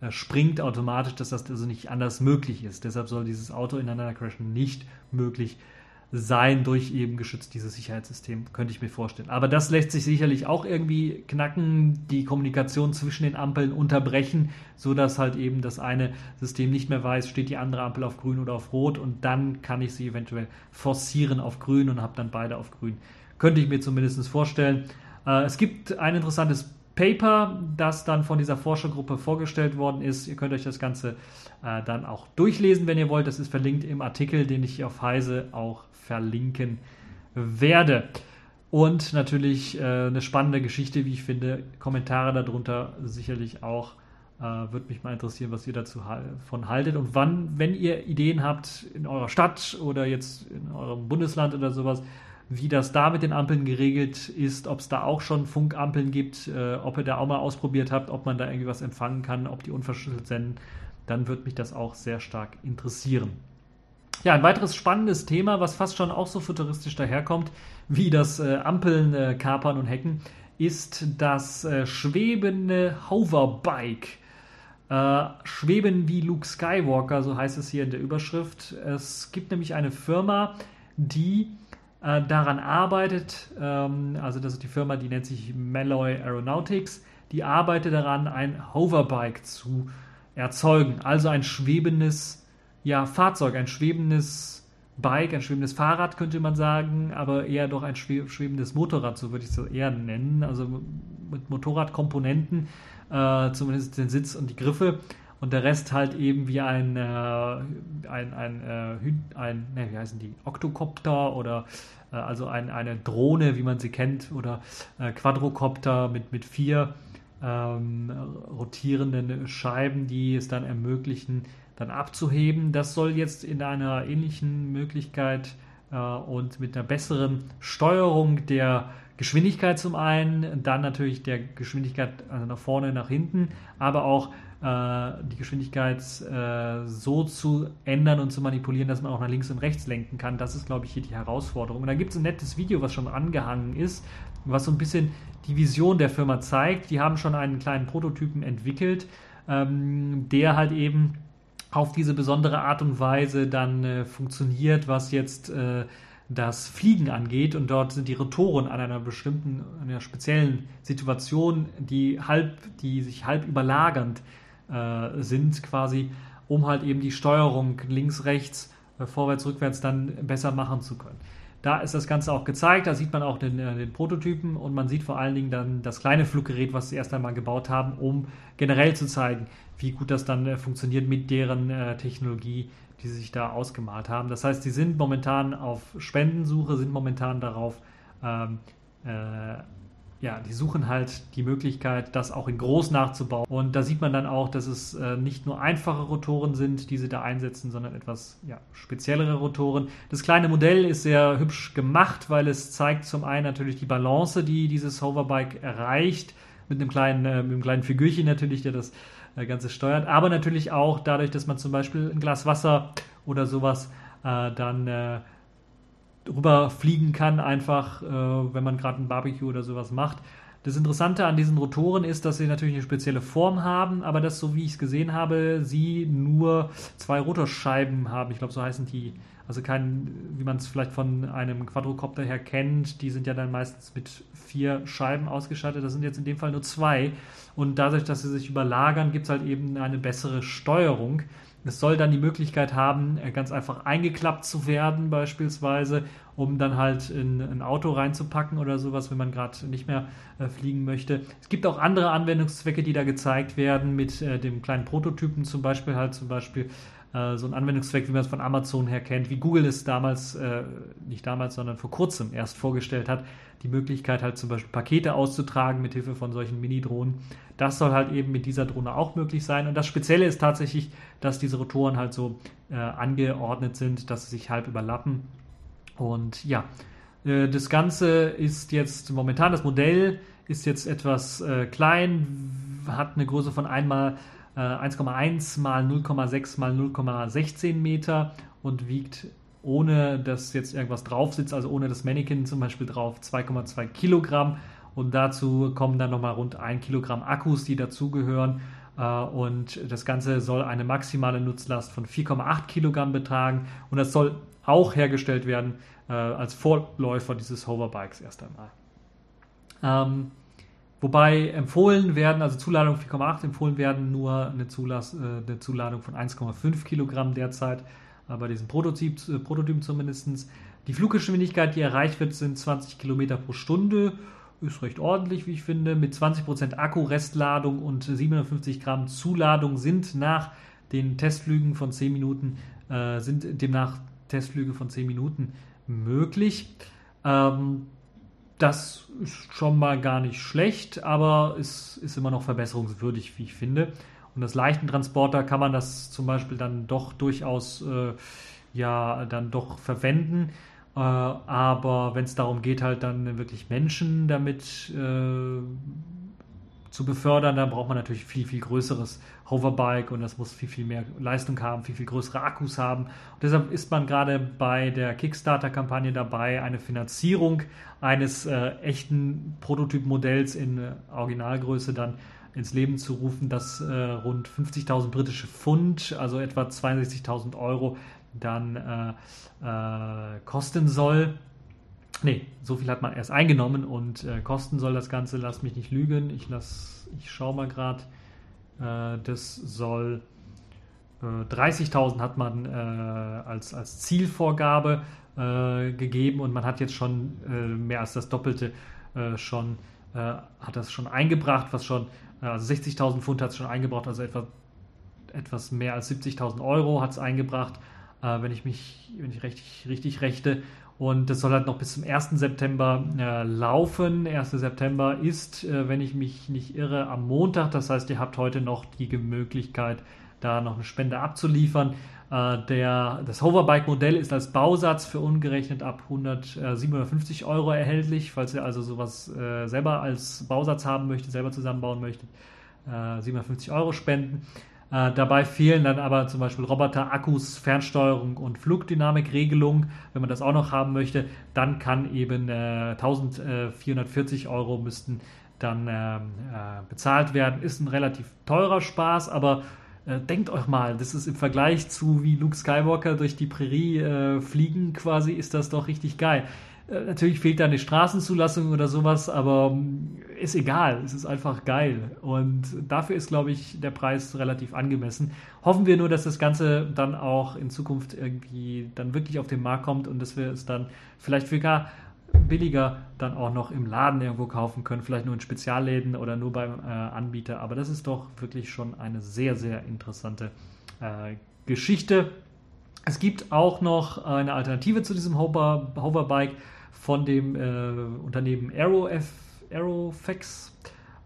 äh, springt automatisch, dass das also nicht anders möglich ist. Deshalb soll dieses Auto ineinander crashen nicht möglich sein sein durch eben geschützt dieses Sicherheitssystem, könnte ich mir vorstellen. Aber das lässt sich sicherlich auch irgendwie knacken, die Kommunikation zwischen den Ampeln unterbrechen, so dass halt eben das eine System nicht mehr weiß, steht die andere Ampel auf grün oder auf rot und dann kann ich sie eventuell forcieren auf grün und habe dann beide auf grün. Könnte ich mir zumindest vorstellen. Äh, es gibt ein interessantes Paper, das dann von dieser Forschergruppe vorgestellt worden ist. Ihr könnt euch das Ganze äh, dann auch durchlesen, wenn ihr wollt. Das ist verlinkt im Artikel, den ich hier auf Heise auch verlinken werde. Und natürlich äh, eine spannende Geschichte, wie ich finde. Kommentare darunter sicherlich auch. Äh, Würde mich mal interessieren, was ihr dazu von haltet. Und wann, wenn ihr Ideen habt in eurer Stadt oder jetzt in eurem Bundesland oder sowas, wie das da mit den Ampeln geregelt ist, ob es da auch schon Funkampeln gibt, äh, ob ihr da auch mal ausprobiert habt, ob man da irgendwie was empfangen kann, ob die unverschlüsselt senden, dann würde mich das auch sehr stark interessieren. Ja, ein weiteres spannendes Thema, was fast schon auch so futuristisch daherkommt, wie das äh, Ampeln äh, kapern und hacken, ist das äh, schwebende Hoverbike. Äh, schweben wie Luke Skywalker, so heißt es hier in der Überschrift. Es gibt nämlich eine Firma, die äh, daran arbeitet, ähm, also das ist die Firma, die nennt sich Malloy Aeronautics, die arbeitet daran, ein Hoverbike zu erzeugen, also ein schwebendes ja, Fahrzeug, ein schwebendes Bike, ein schwebendes Fahrrad könnte man sagen, aber eher doch ein schwebendes Motorrad, so würde ich es eher nennen. Also mit Motorradkomponenten, äh, zumindest den Sitz und die Griffe und der Rest halt eben wie ein, äh, ein, ein, äh, ein ne, wie heißen die, Oktokopter oder äh, also ein, eine Drohne, wie man sie kennt, oder äh, Quadrocopter mit, mit vier ähm, rotierenden Scheiben, die es dann ermöglichen, dann abzuheben. Das soll jetzt in einer ähnlichen Möglichkeit äh, und mit einer besseren Steuerung der Geschwindigkeit zum einen, dann natürlich der Geschwindigkeit also nach vorne, nach hinten, aber auch äh, die Geschwindigkeit äh, so zu ändern und zu manipulieren, dass man auch nach links und rechts lenken kann. Das ist, glaube ich, hier die Herausforderung. Und da gibt es ein nettes Video, was schon angehangen ist, was so ein bisschen die Vision der Firma zeigt. Die haben schon einen kleinen Prototypen entwickelt, ähm, der halt eben auf diese besondere Art und Weise dann äh, funktioniert, was jetzt äh, das Fliegen angeht. Und dort sind die Rotoren an einer bestimmten, einer speziellen Situation, die halb, die sich halb überlagernd äh, sind, quasi, um halt eben die Steuerung links, rechts, äh, vorwärts, rückwärts dann besser machen zu können. Da ist das Ganze auch gezeigt, da sieht man auch den, äh, den, Prototypen und man sieht vor allen Dingen dann das kleine Fluggerät, was sie erst einmal gebaut haben, um generell zu zeigen, wie gut das dann äh, funktioniert mit deren äh, Technologie, die sie sich da ausgemalt haben. Das heißt, sie sind momentan auf Spendensuche, sind momentan darauf, ähm, äh, ja, die suchen halt die Möglichkeit, das auch in groß nachzubauen. Und da sieht man dann auch, dass es äh, nicht nur einfache Rotoren sind, die sie da einsetzen, sondern etwas ja, speziellere Rotoren. Das kleine Modell ist sehr hübsch gemacht, weil es zeigt zum einen natürlich die Balance, die dieses Hoverbike erreicht, mit einem kleinen, äh, mit einem kleinen Figürchen natürlich, der das äh, Ganze steuert. Aber natürlich auch dadurch, dass man zum Beispiel ein Glas Wasser oder sowas äh, dann äh, rüberfliegen kann, einfach, äh, wenn man gerade ein Barbecue oder sowas macht. Das Interessante an diesen Rotoren ist, dass sie natürlich eine spezielle Form haben, aber dass, so wie ich es gesehen habe, sie nur zwei Rotorscheiben haben. Ich glaube, so heißen die. Also kein, wie man es vielleicht von einem Quadrocopter her kennt, die sind ja dann meistens mit vier Scheiben ausgestattet. Das sind jetzt in dem Fall nur zwei. Und dadurch, dass sie sich überlagern, gibt es halt eben eine bessere Steuerung. Es soll dann die Möglichkeit haben, äh, ganz einfach eingeklappt zu werden, beispielsweise, um dann halt in ein Auto reinzupacken oder sowas, wenn man gerade nicht mehr äh, fliegen möchte. Es gibt auch andere Anwendungszwecke, die da gezeigt werden, mit äh, dem kleinen Prototypen zum Beispiel halt zum Beispiel äh, so ein Anwendungszweck, wie man es von Amazon her kennt, wie Google es damals, äh, nicht damals, sondern vor kurzem erst vorgestellt hat, die Möglichkeit halt zum Beispiel Pakete auszutragen mit Hilfe von solchen Mini-Drohnen. Das soll halt eben mit dieser Drohne auch möglich sein. Und das Spezielle ist tatsächlich, dass diese Rotoren halt so äh, angeordnet sind, dass sie sich halb überlappen. Und ja, äh, das Ganze ist jetzt momentan, das Modell ist jetzt etwas äh, klein, hat eine Größe von einmal 1,1 mal 0,6 mal 0,16 Meter und wiegt ohne dass jetzt irgendwas drauf sitzt, also ohne das Mannequin zum Beispiel drauf, 2,2 Kilogramm Und dazu kommen dann nochmal rund ein Kilogramm Akkus, die dazugehören. Äh, und das Ganze soll eine maximale Nutzlast von 4,8 Kilogramm betragen. Und das soll auch hergestellt werden äh, als Vorläufer dieses Hoverbikes erst einmal. Ähm, wobei empfohlen werden, also Zuladung 4,8, empfohlen werden nur eine, Zulass, äh, eine Zuladung von 1,5 Kilogramm derzeit, äh, bei diesen Prototyp, äh, Prototypen zumindest. Die Fluggeschwindigkeit, die erreicht wird, sind 20 Kilometer pro Stunde. Ist recht ordentlich, wie ich finde. Mit 20% Akku-Restladung und 750 Gramm Zuladung sind nach den Testflügen von 10 Minuten, äh, sind demnach Testflüge von 10 Minuten möglich. Ähm, das ist schon mal gar nicht schlecht, aber es ist immer noch verbesserungswürdig, wie ich finde. Und als leichten Transporter kann man das zum Beispiel dann doch durchaus äh, ja dann doch verwenden. Äh, aber wenn es darum geht, halt dann wirklich Menschen damit äh, zu befördern, dann braucht man natürlich viel, viel größeres Hoverbike und das muss viel, viel mehr Leistung haben, viel, viel größere Akkus haben. Und deshalb ist man gerade bei der Kickstarter-Kampagne dabei, eine Finanzierung eines äh, echten Prototypmodells in äh, Originalgröße dann ins Leben zu rufen, das äh, rund 50.000 britische Pfund, also etwa 62.000 Euro, dann äh, äh, kosten soll. Nee, so viel hat man erst eingenommen und äh, kosten soll das Ganze, lass mich nicht lügen. Ich, lass, ich schaue mal gerade. Äh, das soll 30.000 äh, hat man äh, als, als Zielvorgabe gegeben und man hat jetzt schon mehr als das Doppelte schon, hat das schon eingebracht, was schon, also 60.000 Pfund hat es schon eingebracht, also etwa etwas mehr als 70.000 Euro hat es eingebracht, wenn ich mich, wenn ich richtig, richtig rechte. Und das soll halt noch bis zum 1. September äh, laufen. 1. September ist, äh, wenn ich mich nicht irre, am Montag. Das heißt, ihr habt heute noch die Möglichkeit, da noch eine Spende abzuliefern. Äh, der, das Hoverbike-Modell ist als Bausatz für ungerechnet ab 100, 750 Euro erhältlich. Falls ihr also sowas äh, selber als Bausatz haben möchtet, selber zusammenbauen möchtet, 750 Euro spenden. Äh, dabei fehlen dann aber zum Beispiel Roboter, Akkus, Fernsteuerung und Flugdynamikregelung. Wenn man das auch noch haben möchte, dann kann eben äh, 1440 Euro müssten dann ähm, äh, bezahlt werden. Ist ein relativ teurer Spaß, aber denkt euch mal, das ist im Vergleich zu wie Luke Skywalker durch die Prärie äh, fliegen quasi, ist das doch richtig geil. Äh, natürlich fehlt da eine Straßenzulassung oder sowas, aber mm, ist egal. Es ist einfach geil. Und dafür ist, glaube ich, der Preis relativ angemessen. Hoffen wir nur, dass das Ganze dann auch in Zukunft irgendwie dann wirklich auf den Markt kommt und dass wir es dann vielleicht für gar billiger dann auch noch im Laden irgendwo kaufen können, vielleicht nur in Spezialläden oder nur beim äh, Anbieter. Aber das ist doch wirklich schon eine sehr, sehr interessante äh, Geschichte. Es gibt auch noch eine Alternative zu diesem Hover, Hoverbike von dem äh, Unternehmen Aerof, Aerofex,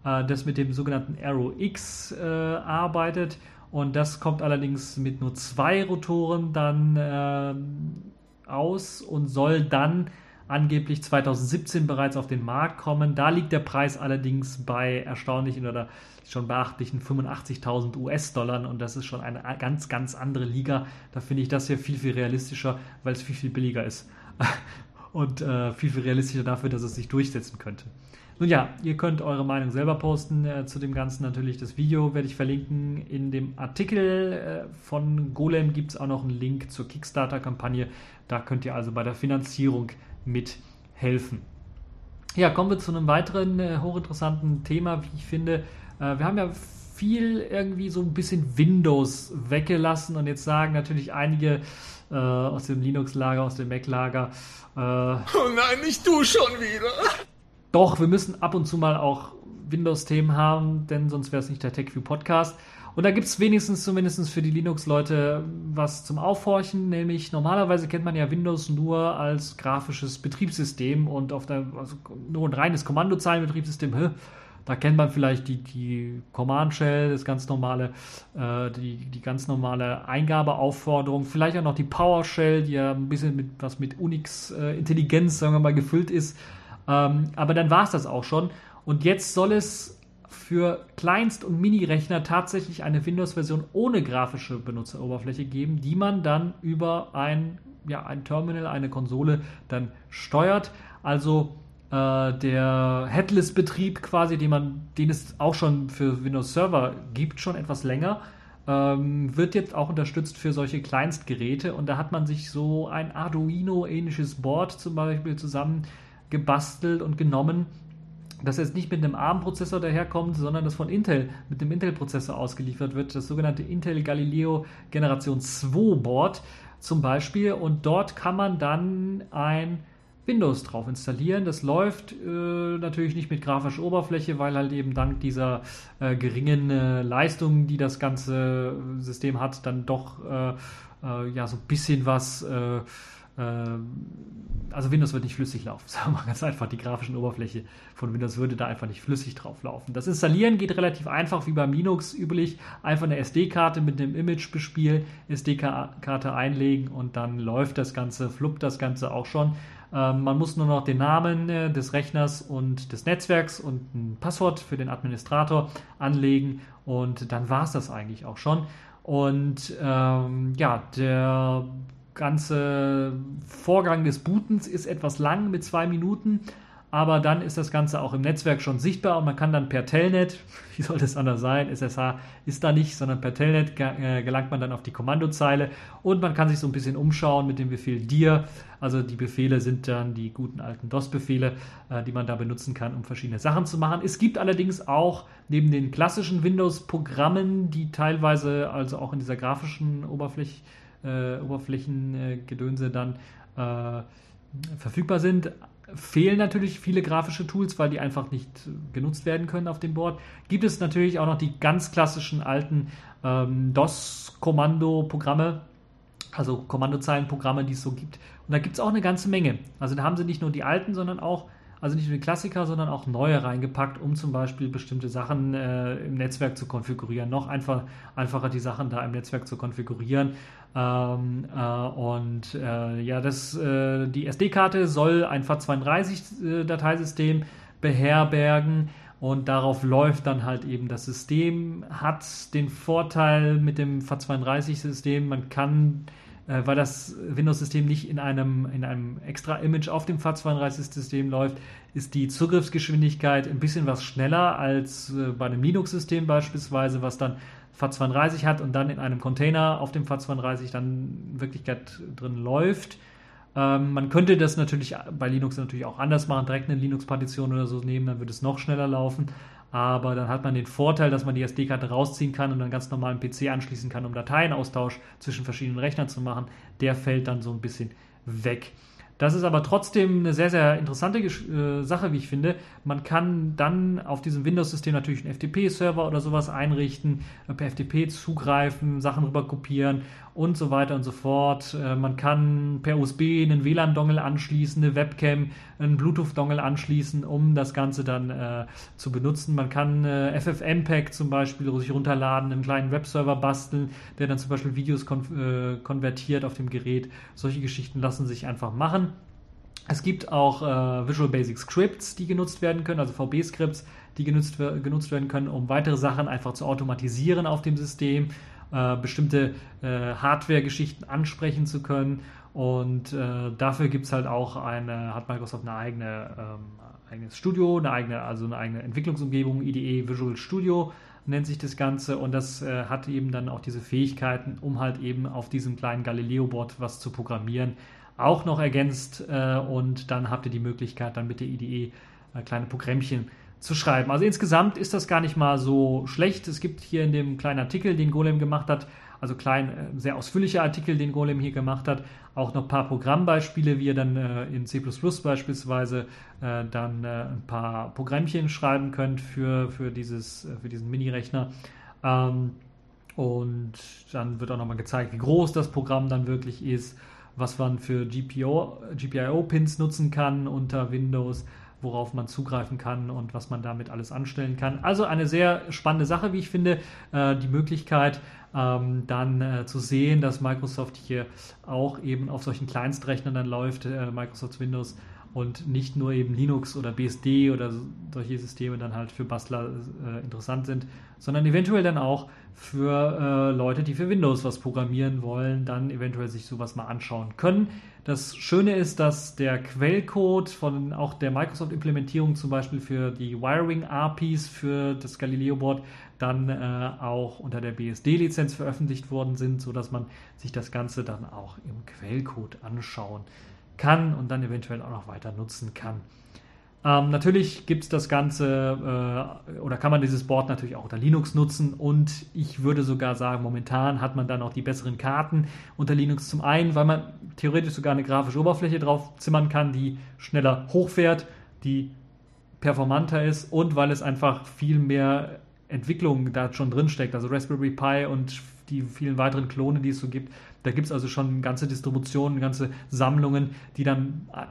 äh, das mit dem sogenannten Aero X äh, arbeitet. Und das kommt allerdings mit nur zwei Rotoren dann äh, aus und soll dann angeblich 2017 bereits auf den Markt kommen. Da liegt der Preis allerdings bei erstaunlichen oder schon beachtlichen 85.000 US-Dollar und das ist schon eine ganz, ganz andere Liga. Da finde ich das hier viel, viel realistischer, weil es viel, viel billiger ist. [LAUGHS] und äh, viel, viel realistischer dafür, dass es sich durchsetzen könnte. Nun ja, ihr könnt eure Meinung selber posten äh, zu dem Ganzen. Natürlich das Video werde ich verlinken. In dem Artikel äh, von Golem gibt es auch noch einen Link zur Kickstarter-Kampagne. Da könnt ihr also bei der Finanzierung mithelfen. Ja, kommen wir zu einem weiteren äh, hochinteressanten Thema, wie ich finde. Äh, wir haben ja viel irgendwie so ein bisschen Windows weggelassen und jetzt sagen natürlich einige äh, aus dem Linux-Lager, aus dem Mac-Lager. Äh, oh nein, nicht du schon wieder. Doch, wir müssen ab und zu mal auch Windows-Themen haben, denn sonst wäre es nicht der TechView Podcast. Und da gibt es wenigstens zumindest für die Linux-Leute was zum Aufhorchen, nämlich normalerweise kennt man ja Windows nur als grafisches Betriebssystem und auf der, also nur ein reines Kommandozeilenbetriebssystem. Da kennt man vielleicht die, die Command Shell, das ganz normale, äh, die, die ganz normale Eingabeaufforderung, vielleicht auch noch die PowerShell, die ja ein bisschen mit was mit Unix-Intelligenz, äh, sagen wir mal, gefüllt ist. Ähm, aber dann war es das auch schon. Und jetzt soll es für Kleinst- und Mini-Rechner tatsächlich eine Windows-Version ohne grafische Benutzeroberfläche geben, die man dann über ein, ja, ein Terminal, eine Konsole dann steuert. Also äh, der Headless-Betrieb quasi, den, man, den es auch schon für Windows Server gibt, schon etwas länger, ähm, wird jetzt auch unterstützt für solche Kleinstgeräte und da hat man sich so ein Arduino-ähnliches Board zum Beispiel zusammengebastelt und genommen, das jetzt nicht mit einem ARM-Prozessor daherkommt, sondern das von Intel mit dem Intel-Prozessor ausgeliefert wird, das sogenannte Intel Galileo Generation 2 Board zum Beispiel und dort kann man dann ein Windows drauf installieren. Das läuft äh, natürlich nicht mit grafischer Oberfläche, weil halt eben dank dieser äh, geringen äh, Leistung, die das ganze System hat, dann doch äh, äh, ja so ein bisschen was äh, also Windows wird nicht flüssig laufen, [LAUGHS] sagen wir mal ganz einfach. Die grafische Oberfläche von Windows würde da einfach nicht flüssig drauf laufen. Das Installieren geht relativ einfach, wie beim Linux üblich. Einfach eine SD-Karte mit einem Image bespielen, SD-Karte einlegen und dann läuft das Ganze, fluppt das Ganze auch schon. Ähm, man muss nur noch den Namen äh, des Rechners und des Netzwerks und ein Passwort für den Administrator anlegen und dann war es das eigentlich auch schon. Und ähm, ja, der ganze Vorgang des Bootens ist etwas lang mit zwei Minuten aber dann ist das Ganze auch im Netzwerk schon sichtbar und man kann dann per Telnet, [LAUGHS] wie soll das anders sein, SSH ist da nicht, sondern per Telnet äh, gelangt man dann auf die Kommandozeile und man kann sich so ein bisschen umschauen mit dem Befehl dir. Also die Befehle sind dann die guten alten DOS-Befehle, äh, die man da benutzen kann, um verschiedene Sachen zu machen. Es gibt allerdings auch neben den klassischen Windows-Programmen, die teilweise also auch in dieser grafischen Oberfläche, äh, Oberflächengedönse dann äh, verfügbar sind, fehlen natürlich viele grafische Tools, weil die einfach nicht genutzt werden können auf dem Board. Gibt es natürlich auch noch die ganz klassischen alten ähm, DOS-Kommando-Programme, also Kommandozeilenprogramme, die es so gibt. Und da gibt es auch eine ganze Menge. Also da haben sie nicht nur die alten, sondern auch, also nicht nur die Klassiker, sondern auch neue reingepackt, um zum Beispiel bestimmte Sachen äh, im Netzwerk zu konfigurieren. Noch einfach, einfacher die Sachen da im Netzwerk zu konfigurieren. Ähm, äh, und äh, ja, das, äh, die SD-Karte soll ein FAT32-Dateisystem beherbergen und darauf läuft dann halt eben das System. Hat den Vorteil mit dem FAT32-System, man kann äh, weil das Windows-System nicht in einem, in einem extra Image auf dem FAT32-System läuft, ist die Zugriffsgeschwindigkeit ein bisschen was schneller als äh, bei einem Linux-System beispielsweise, was dann FAT32 hat und dann in einem Container auf dem FAT32 dann in Wirklichkeit drin läuft. Ähm, man könnte das natürlich bei Linux natürlich auch anders machen, direkt eine Linux-Partition oder so nehmen, dann würde es noch schneller laufen. Aber dann hat man den Vorteil, dass man die SD-Karte rausziehen kann und dann ganz normalen PC anschließen kann, um Dateienaustausch zwischen verschiedenen Rechnern zu machen. Der fällt dann so ein bisschen weg. Das ist aber trotzdem eine sehr, sehr interessante äh, Sache, wie ich finde. Man kann dann auf diesem Windows-System natürlich einen FTP-Server oder sowas einrichten, äh, per FTP zugreifen, Sachen rüber kopieren und so weiter und so fort. Äh, man kann per USB einen WLAN-Dongle anschließen, eine Webcam, einen Bluetooth-Dongle anschließen, um das Ganze dann äh, zu benutzen. Man kann äh, FFmpeg zum Beispiel sich runterladen, einen kleinen Webserver basteln, der dann zum Beispiel Videos kon äh, konvertiert auf dem Gerät. Solche Geschichten lassen sich einfach machen. Es gibt auch äh, Visual Basic Scripts, die genutzt werden können, also VB-Scripts, die genutzt, genutzt werden können, um weitere Sachen einfach zu automatisieren auf dem System äh, bestimmte äh, Hardware-Geschichten ansprechen zu können. Und äh, dafür gibt es halt auch eine, hat Microsoft eine eigene ähm, eigenes Studio, eine eigene, also eine eigene Entwicklungsumgebung, IDE Visual Studio nennt sich das Ganze und das äh, hat eben dann auch diese Fähigkeiten, um halt eben auf diesem kleinen Galileo-Board was zu programmieren, auch noch ergänzt äh, und dann habt ihr die Möglichkeit, dann mit der IDE äh, kleine Programmchen zu schreiben. Also insgesamt ist das gar nicht mal so schlecht. Es gibt hier in dem kleinen Artikel, den Golem gemacht hat, also klein, äh, sehr ausführlicher Artikel, den Golem hier gemacht hat, auch noch ein paar Programmbeispiele, wie ihr dann äh, in C beispielsweise äh, dann ein paar Programmchen schreiben könnt für, für, dieses, für diesen Mini-Rechner. Ähm, und dann wird auch nochmal gezeigt, wie groß das Programm dann wirklich ist, was man für GPIO-Pins nutzen kann unter Windows worauf man zugreifen kann und was man damit alles anstellen kann. Also eine sehr spannende Sache, wie ich finde, äh, die Möglichkeit ähm, dann äh, zu sehen, dass Microsoft hier auch eben auf solchen Kleinstrechnern dann läuft, äh, Microsoft Windows und nicht nur eben Linux oder BSD oder solche Systeme dann halt für Bastler äh, interessant sind, sondern eventuell dann auch für äh, Leute, die für Windows was programmieren wollen, dann eventuell sich sowas mal anschauen können. Das Schöne ist, dass der Quellcode von auch der Microsoft-Implementierung zum Beispiel für die Wiring-APIs für das Galileo-Board dann äh, auch unter der BSD-Lizenz veröffentlicht worden sind, sodass man sich das Ganze dann auch im Quellcode anschauen kann und dann eventuell auch noch weiter nutzen kann. Ähm, natürlich gibt es das Ganze äh, oder kann man dieses Board natürlich auch unter Linux nutzen und ich würde sogar sagen, momentan hat man dann auch die besseren Karten unter Linux. Zum einen, weil man theoretisch sogar eine grafische Oberfläche drauf zimmern kann, die schneller hochfährt, die performanter ist und weil es einfach viel mehr Entwicklung da schon drin steckt. Also Raspberry Pi und die vielen weiteren Klone, die es so gibt. Da gibt es also schon ganze Distributionen, ganze Sammlungen, die dann äh,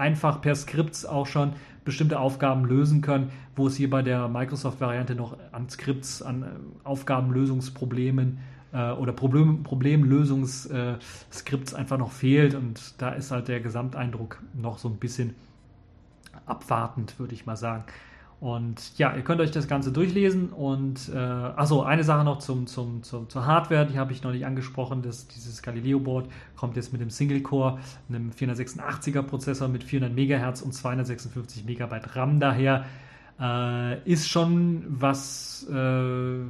einfach per Skripts auch schon bestimmte Aufgaben lösen können, wo es hier bei der Microsoft-Variante noch an Skripts, an äh, Aufgabenlösungsproblemen äh, oder Problem, Problemlösungsskripts äh, einfach noch fehlt. Und da ist halt der Gesamteindruck noch so ein bisschen abwartend, würde ich mal sagen. Und ja, ihr könnt euch das Ganze durchlesen. Und äh, achso, eine Sache noch zum, zum, zum, zur Hardware, die habe ich noch nicht angesprochen. Das, dieses Galileo-Board kommt jetzt mit dem Single-Core, einem 486er Prozessor mit 400 MHz und 256 MB RAM daher. Äh, ist schon was äh,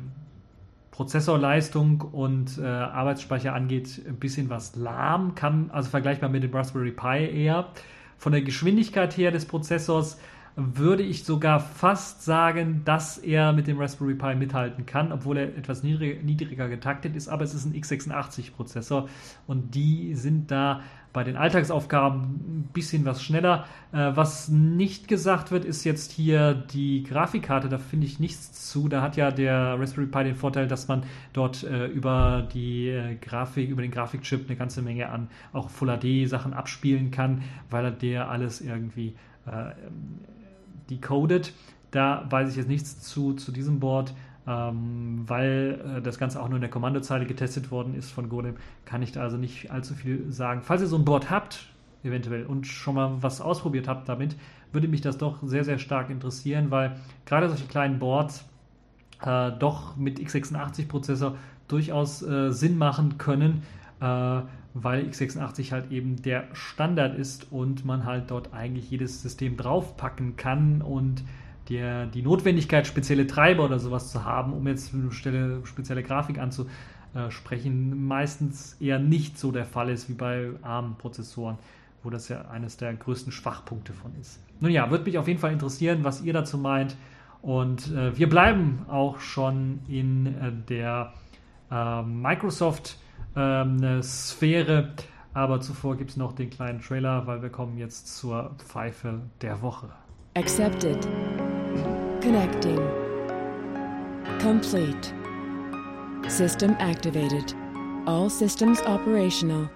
Prozessorleistung und äh, Arbeitsspeicher angeht, ein bisschen was lahm, kann also vergleichbar mit dem Raspberry Pi eher. Von der Geschwindigkeit her des Prozessors würde ich sogar fast sagen, dass er mit dem Raspberry Pi mithalten kann, obwohl er etwas niedriger getaktet ist, aber es ist ein x86-Prozessor und die sind da bei den Alltagsaufgaben ein bisschen was schneller. Äh, was nicht gesagt wird, ist jetzt hier die Grafikkarte, da finde ich nichts zu. Da hat ja der Raspberry Pi den Vorteil, dass man dort äh, über die äh, Grafik, über den Grafikchip eine ganze Menge an auch Full HD Sachen abspielen kann, weil er der alles irgendwie äh, decoded. Da weiß ich jetzt nichts zu, zu diesem Board, ähm, weil äh, das Ganze auch nur in der Kommandozeile getestet worden ist von Golem, kann ich da also nicht allzu viel sagen. Falls ihr so ein Board habt, eventuell, und schon mal was ausprobiert habt damit, würde mich das doch sehr, sehr stark interessieren, weil gerade solche kleinen Boards äh, doch mit x86-Prozessor durchaus äh, Sinn machen können, äh, weil x86 halt eben der Standard ist und man halt dort eigentlich jedes System draufpacken kann und der, die Notwendigkeit, spezielle Treiber oder sowas zu haben, um jetzt eine spezielle, spezielle Grafik anzusprechen, meistens eher nicht so der Fall ist wie bei ARM-Prozessoren, wo das ja eines der größten Schwachpunkte von ist. Nun ja, würde mich auf jeden Fall interessieren, was ihr dazu meint. Und äh, wir bleiben auch schon in äh, der äh, Microsoft- ähm, eine Sphäre. Aber zuvor gibt es noch den kleinen Trailer, weil wir kommen jetzt zur Pfeife der Woche. Accepted. Connecting. Complete. System activated. All systems operational.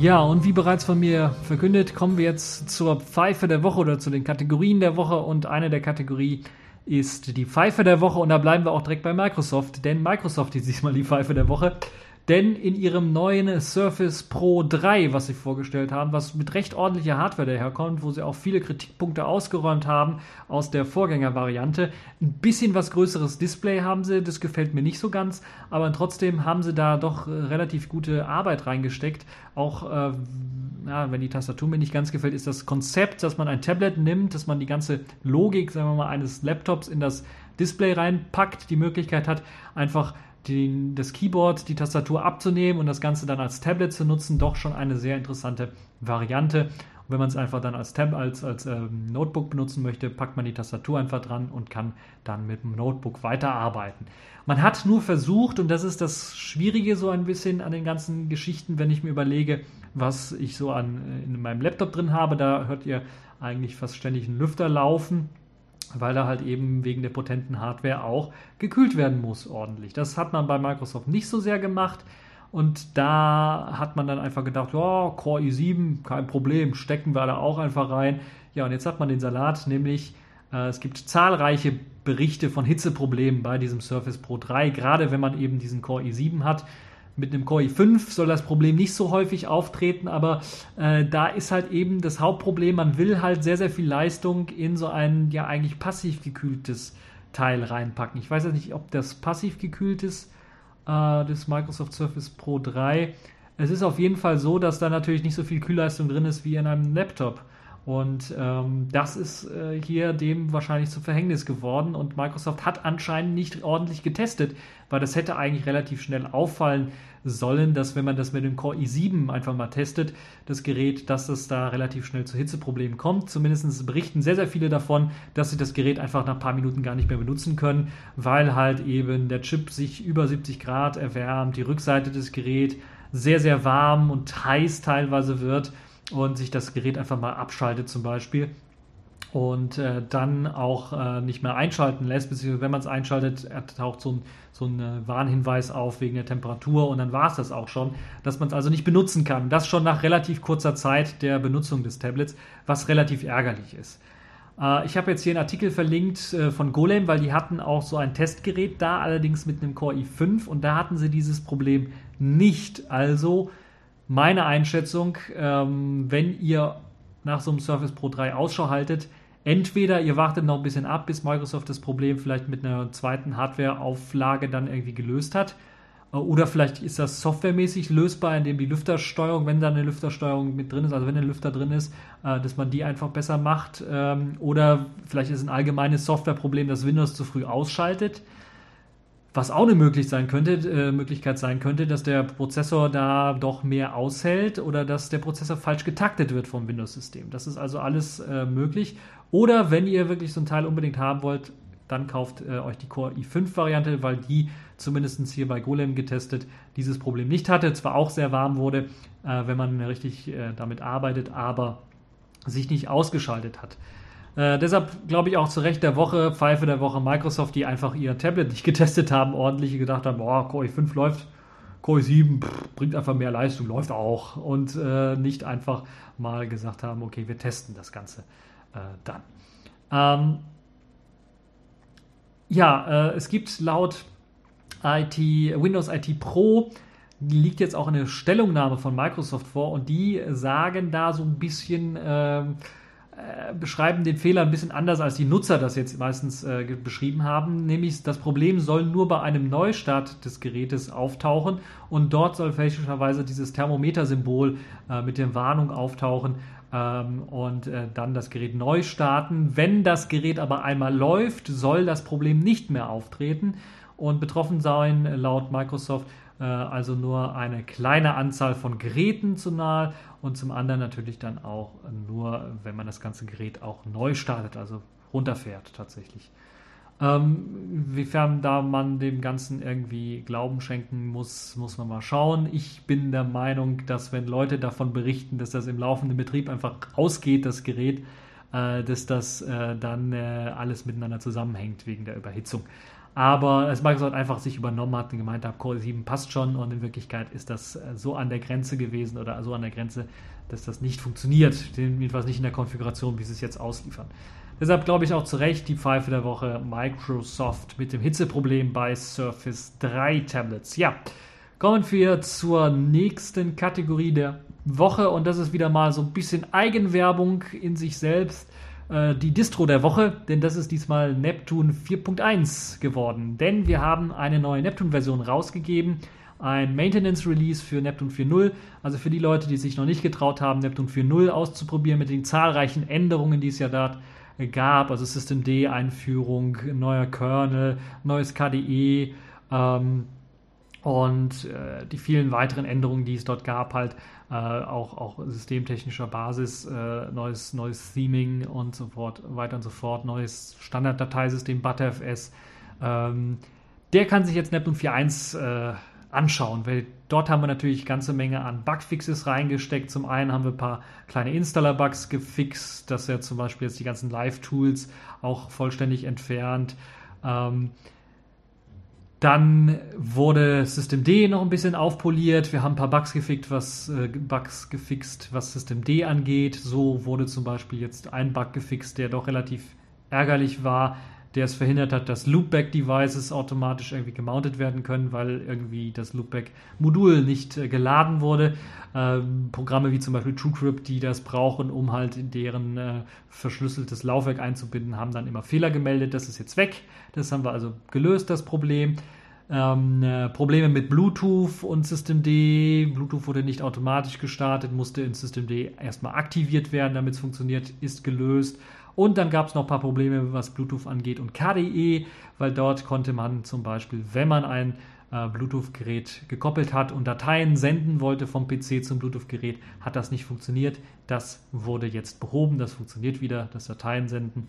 Ja, und wie bereits von mir verkündet, kommen wir jetzt zur Pfeife der Woche oder zu den Kategorien der Woche. Und eine der Kategorien ist die Pfeife der Woche. Und da bleiben wir auch direkt bei Microsoft, denn Microsoft ist diesmal die Pfeife der Woche. Denn in ihrem neuen Surface Pro 3, was sie vorgestellt haben, was mit recht ordentlicher Hardware daherkommt, wo sie auch viele Kritikpunkte ausgeräumt haben aus der Vorgängervariante, ein bisschen was größeres Display haben sie, das gefällt mir nicht so ganz, aber trotzdem haben sie da doch relativ gute Arbeit reingesteckt. Auch äh, ja, wenn die Tastatur mir nicht ganz gefällt, ist das Konzept, dass man ein Tablet nimmt, dass man die ganze Logik, sagen wir mal, eines Laptops in das Display reinpackt, die Möglichkeit hat, einfach den, das Keyboard, die Tastatur abzunehmen und das Ganze dann als Tablet zu nutzen, doch schon eine sehr interessante Variante. Und wenn man es einfach dann als Tab, als, als ähm, Notebook benutzen möchte, packt man die Tastatur einfach dran und kann dann mit dem Notebook weiterarbeiten. Man hat nur versucht, und das ist das Schwierige so ein bisschen an den ganzen Geschichten, wenn ich mir überlege, was ich so an, äh, in meinem Laptop drin habe, da hört ihr eigentlich fast ständig einen Lüfter laufen weil da halt eben wegen der potenten Hardware auch gekühlt werden muss ordentlich. Das hat man bei Microsoft nicht so sehr gemacht und da hat man dann einfach gedacht, ja, Core i7, kein Problem, stecken wir da auch einfach rein. Ja, und jetzt hat man den Salat, nämlich äh, es gibt zahlreiche Berichte von Hitzeproblemen bei diesem Surface Pro 3, gerade wenn man eben diesen Core i7 hat. Mit einem Core i5 soll das Problem nicht so häufig auftreten, aber äh, da ist halt eben das Hauptproblem, man will halt sehr, sehr viel Leistung in so ein ja eigentlich passiv gekühltes Teil reinpacken. Ich weiß ja nicht, ob das passiv gekühlt ist, äh, das Microsoft Surface Pro 3. Es ist auf jeden Fall so, dass da natürlich nicht so viel Kühlleistung drin ist wie in einem Laptop. Und ähm, das ist äh, hier dem wahrscheinlich zu Verhängnis geworden. Und Microsoft hat anscheinend nicht ordentlich getestet, weil das hätte eigentlich relativ schnell auffallen sollen, dass wenn man das mit dem Core i7 einfach mal testet, das Gerät, dass es da relativ schnell zu Hitzeproblemen kommt. Zumindest berichten sehr, sehr viele davon, dass sie das Gerät einfach nach ein paar Minuten gar nicht mehr benutzen können, weil halt eben der Chip sich über 70 Grad erwärmt, die Rückseite des Geräts sehr, sehr warm und heiß teilweise wird und sich das Gerät einfach mal abschaltet zum Beispiel und äh, dann auch äh, nicht mehr einschalten lässt, beziehungsweise wenn man es einschaltet, taucht so ein, so ein äh, Warnhinweis auf wegen der Temperatur und dann war es das auch schon, dass man es also nicht benutzen kann. Das schon nach relativ kurzer Zeit der Benutzung des Tablets, was relativ ärgerlich ist. Äh, ich habe jetzt hier einen Artikel verlinkt äh, von Golem, weil die hatten auch so ein Testgerät da, allerdings mit einem Core i5 und da hatten sie dieses Problem nicht. Also meine Einschätzung, ähm, wenn ihr nach so einem Surface Pro 3 Ausschau haltet, entweder ihr wartet noch ein bisschen ab, bis Microsoft das Problem vielleicht mit einer zweiten Hardware-Auflage dann irgendwie gelöst hat. Äh, oder vielleicht ist das softwaremäßig lösbar, indem die Lüftersteuerung, wenn da eine Lüftersteuerung mit drin ist, also wenn ein Lüfter drin ist, äh, dass man die einfach besser macht. Ähm, oder vielleicht ist ein allgemeines Softwareproblem, dass Windows zu früh ausschaltet. Was auch eine Möglichkeit sein könnte, äh, Möglichkeit sein könnte, dass der Prozessor da doch mehr aushält oder dass der Prozessor falsch getaktet wird vom Windows-System. Das ist also alles äh, möglich. Oder wenn ihr wirklich so ein Teil unbedingt haben wollt, dann kauft äh, euch die Core i5-Variante, weil die zumindest hier bei Golem getestet dieses Problem nicht hatte. Zwar auch sehr warm wurde, äh, wenn man richtig äh, damit arbeitet, aber sich nicht ausgeschaltet hat. Äh, deshalb glaube ich auch zu Recht der Woche, Pfeife der Woche Microsoft, die einfach ihr Tablet nicht [LAUGHS] getestet haben, ordentlich gedacht haben, boah, Core i5 läuft, Core i7 pff, bringt einfach mehr Leistung, läuft auch. Und äh, nicht einfach mal gesagt haben, okay, wir testen das Ganze äh, dann. Ähm, ja, äh, es gibt laut IT, Windows IT Pro liegt jetzt auch eine Stellungnahme von Microsoft vor und die sagen da so ein bisschen, ähm, äh, beschreiben den Fehler ein bisschen anders, als die Nutzer das jetzt meistens äh, beschrieben haben. Nämlich das Problem soll nur bei einem Neustart des Gerätes auftauchen und dort soll fälschlicherweise dieses Thermometer-Symbol äh, mit der Warnung auftauchen ähm, und äh, dann das Gerät neu starten. Wenn das Gerät aber einmal läuft, soll das Problem nicht mehr auftreten und betroffen sein laut Microsoft also nur eine kleine Anzahl von Geräten zumal und zum anderen natürlich dann auch nur, wenn man das ganze Gerät auch neu startet, also runterfährt tatsächlich. Ähm, wiefern da man dem Ganzen irgendwie Glauben schenken muss, muss man mal schauen. Ich bin der Meinung, dass wenn Leute davon berichten, dass das im laufenden Betrieb einfach ausgeht, das Gerät, äh, dass das äh, dann äh, alles miteinander zusammenhängt wegen der Überhitzung aber als Microsoft einfach sich übernommen hat und gemeint hat, Core 7 passt schon und in Wirklichkeit ist das äh, so an der Grenze gewesen oder so an der Grenze, dass das nicht funktioniert, jedenfalls nicht in der Konfiguration, wie sie es jetzt ausliefern. Deshalb glaube ich auch zu Recht die Pfeife der Woche Microsoft mit dem Hitzeproblem bei Surface 3 Tablets. Ja, kommen wir zur nächsten Kategorie der Woche und das ist wieder mal so ein bisschen Eigenwerbung in sich selbst. Äh, die Distro der Woche, denn das ist diesmal Neptune 4.1 geworden. Denn wir haben eine neue Neptune-Version rausgegeben, ein Maintenance-Release für Neptune 4.0. Also für die Leute, die sich noch nicht getraut haben, Neptune 4.0 auszuprobieren mit den zahlreichen Änderungen, die es ja dort gab, also Systemd-Einführung, neuer Kernel, neues KDE ähm, und äh, die vielen weiteren Änderungen, die es dort gab, halt äh, auch, auch systemtechnischer Basis, äh, neues, neues Theming und so fort, weiter und so fort, neues Standarddateisystem ButterFS. Ähm, der kann sich jetzt Neptune 4.1 äh, anschauen, weil dort haben wir natürlich ganze Menge an Bugfixes reingesteckt. Zum einen haben wir ein paar kleine Installer-Bugs gefixt, dass er zum Beispiel jetzt die ganzen Live-Tools auch vollständig entfernt. Ähm, dann wurde Systemd noch ein bisschen aufpoliert. Wir haben ein paar Bugs gefixt, was, äh, Bugs gefixt, was Systemd angeht. So wurde zum Beispiel jetzt ein Bug gefixt, der doch relativ ärgerlich war. Der es verhindert hat, dass Loopback-Devices automatisch irgendwie gemountet werden können, weil irgendwie das Loopback-Modul nicht äh, geladen wurde. Ähm, Programme wie zum Beispiel TrueCrypt, die das brauchen, um halt in deren äh, verschlüsseltes Laufwerk einzubinden, haben dann immer Fehler gemeldet. Das ist jetzt weg. Das haben wir also gelöst, das Problem. Ähm, äh, Probleme mit Bluetooth und Systemd. Bluetooth wurde nicht automatisch gestartet, musste in Systemd erstmal aktiviert werden, damit es funktioniert, ist gelöst. Und dann gab es noch ein paar Probleme, was Bluetooth angeht und KDE, weil dort konnte man zum Beispiel, wenn man ein äh, Bluetooth-Gerät gekoppelt hat und Dateien senden wollte vom PC zum Bluetooth-Gerät, hat das nicht funktioniert. Das wurde jetzt behoben, das funktioniert wieder, das Dateien senden.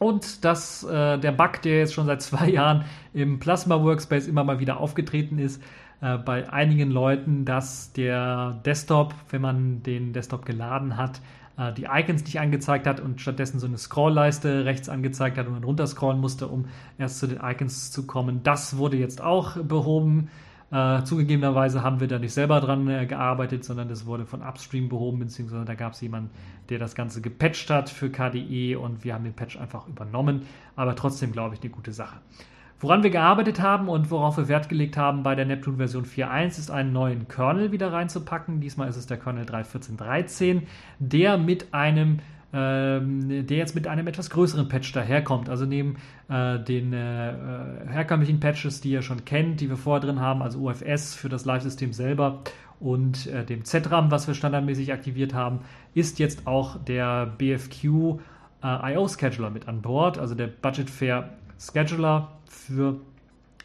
Und dass äh, der Bug, der jetzt schon seit [LAUGHS] zwei Jahren im Plasma Workspace immer mal wieder aufgetreten ist, äh, bei einigen Leuten, dass der Desktop, wenn man den Desktop geladen hat, äh, die Icons nicht angezeigt hat und stattdessen so eine Scrollleiste rechts angezeigt hat und dann runterscrollen musste, um erst zu den Icons zu kommen. Das wurde jetzt auch behoben. Äh, zugegebenerweise haben wir da nicht selber dran äh, gearbeitet, sondern das wurde von Upstream behoben, beziehungsweise da gab es jemanden, der das Ganze gepatcht hat für KDE und wir haben den Patch einfach übernommen. Aber trotzdem, glaube ich, eine gute Sache. Woran wir gearbeitet haben und worauf wir Wert gelegt haben bei der Neptune Version 4.1 ist einen neuen Kernel wieder reinzupacken. Diesmal ist es der Kernel 3.14.13, der mit einem ähm, der jetzt mit einem etwas größeren Patch daherkommt. Also neben äh, den äh, herkömmlichen Patches, die ihr schon kennt, die wir vorher drin haben, also UFS für das Live-System selber und äh, dem ZRAM, was wir standardmäßig aktiviert haben, ist jetzt auch der BFQ äh, IO Scheduler mit an Bord, also der Budget Fair Scheduler für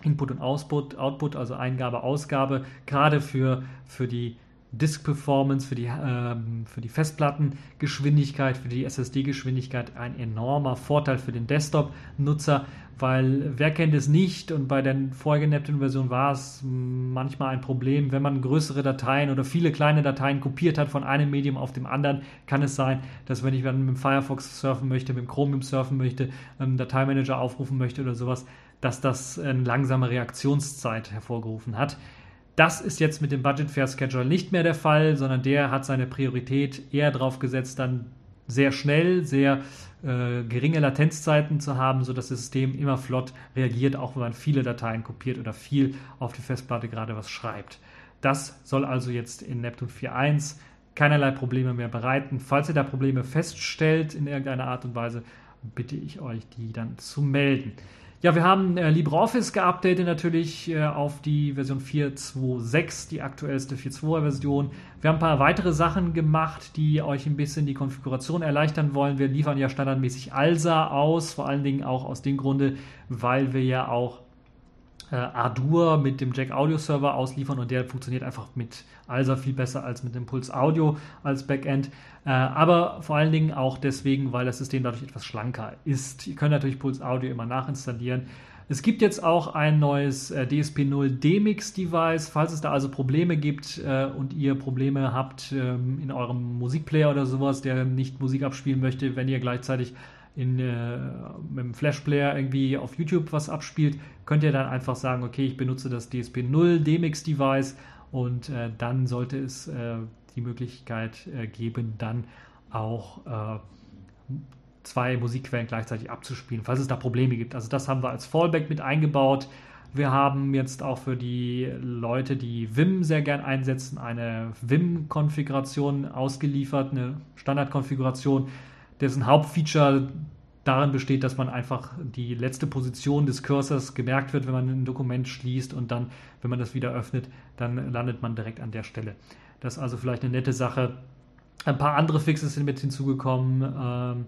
Input und Output, Output also Eingabe, Ausgabe, gerade für, für die Disk Performance, für die, ähm, für die Festplattengeschwindigkeit, für die SSD-Geschwindigkeit ein enormer Vorteil für den Desktop-Nutzer, weil wer kennt es nicht und bei der vorigen Neptune-Version war es manchmal ein Problem, wenn man größere Dateien oder viele kleine Dateien kopiert hat von einem Medium auf dem anderen, kann es sein, dass wenn ich dann mit dem Firefox surfen möchte, mit dem Chromium surfen möchte, einen Dateimanager aufrufen möchte oder sowas, dass das eine langsame Reaktionszeit hervorgerufen hat. Das ist jetzt mit dem Budget Fair Schedule nicht mehr der Fall, sondern der hat seine Priorität eher darauf gesetzt, dann sehr schnell, sehr äh, geringe Latenzzeiten zu haben, sodass das System immer flott reagiert, auch wenn man viele Dateien kopiert oder viel auf die Festplatte gerade was schreibt. Das soll also jetzt in Neptune 4.1 keinerlei Probleme mehr bereiten. Falls ihr da Probleme feststellt in irgendeiner Art und Weise, bitte ich euch, die dann zu melden. Ja, wir haben äh, LibreOffice geupdatet natürlich äh, auf die Version 4.2.6, die aktuellste 4.2er Version. Wir haben ein paar weitere Sachen gemacht, die euch ein bisschen die Konfiguration erleichtern wollen. Wir liefern ja standardmäßig ALSA aus, vor allen Dingen auch aus dem Grunde, weil wir ja auch äh, Ardour mit dem Jack Audio Server ausliefern und der funktioniert einfach mit ALSA viel besser als mit dem Pulse Audio als Backend. Äh, aber vor allen Dingen auch deswegen, weil das System dadurch etwas schlanker ist. Ihr könnt natürlich Pulse Audio immer nachinstallieren. Es gibt jetzt auch ein neues äh, DSP0 DMix Device. Falls es da also Probleme gibt äh, und ihr Probleme habt ähm, in eurem Musikplayer oder sowas, der nicht Musik abspielen möchte, wenn ihr gleichzeitig in, äh, mit dem Flash-Player irgendwie auf YouTube was abspielt, könnt ihr dann einfach sagen, okay, ich benutze das DSP0 DMX-Device und äh, dann sollte es äh, die Möglichkeit äh, geben, dann auch äh, zwei Musikquellen gleichzeitig abzuspielen, falls es da Probleme gibt. Also das haben wir als Fallback mit eingebaut. Wir haben jetzt auch für die Leute, die Vim sehr gern einsetzen, eine Vim-Konfiguration ausgeliefert, eine Standardkonfiguration, dessen Hauptfeature darin besteht, dass man einfach die letzte Position des Cursors gemerkt wird, wenn man ein Dokument schließt und dann, wenn man das wieder öffnet, dann landet man direkt an der Stelle. Das ist also vielleicht eine nette Sache. Ein paar andere Fixes sind mit hinzugekommen. Ähm,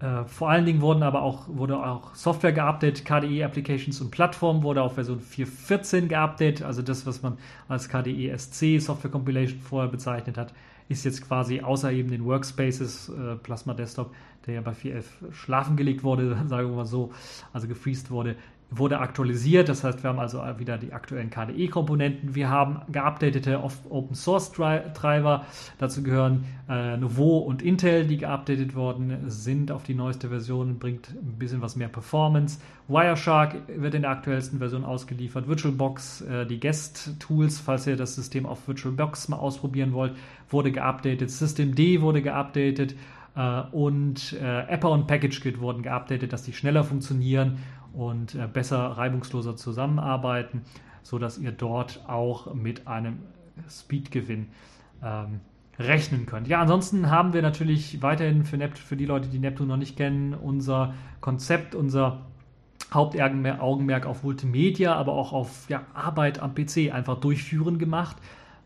äh, vor allen Dingen wurden aber auch, wurde auch Software geupdatet, KDE Applications und Plattform wurde auf Version 4.14 geupdatet, also das, was man als KDE SC Software Compilation vorher bezeichnet hat, ist jetzt quasi außer eben den Workspaces, äh, Plasma Desktop, der ja bei 4.11 schlafen gelegt wurde, [LAUGHS] sagen wir mal so, also gefreezed wurde, wurde aktualisiert. Das heißt, wir haben also wieder die aktuellen KDE-Komponenten. Wir haben geupdatete Open Source Treiber. Dazu gehören äh, Nouveau und Intel, die geupdatet worden sind auf die neueste Version, bringt ein bisschen was mehr Performance. Wireshark wird in der aktuellsten Version ausgeliefert. VirtualBox, äh, die Guest-Tools, falls ihr das System auf VirtualBox mal ausprobieren wollt, wurde geupdatet. Systemd wurde geupdatet. Äh, und äh, Apple und PackageKit wurden geupdatet, dass die schneller funktionieren und äh, besser reibungsloser zusammenarbeiten, sodass ihr dort auch mit einem Speedgewinn ähm, rechnen könnt. Ja, ansonsten haben wir natürlich weiterhin für, Nept für die Leute, die Neptun noch nicht kennen, unser Konzept, unser Hauptaugenmerk auf Multimedia, aber auch auf ja, Arbeit am PC einfach durchführen gemacht.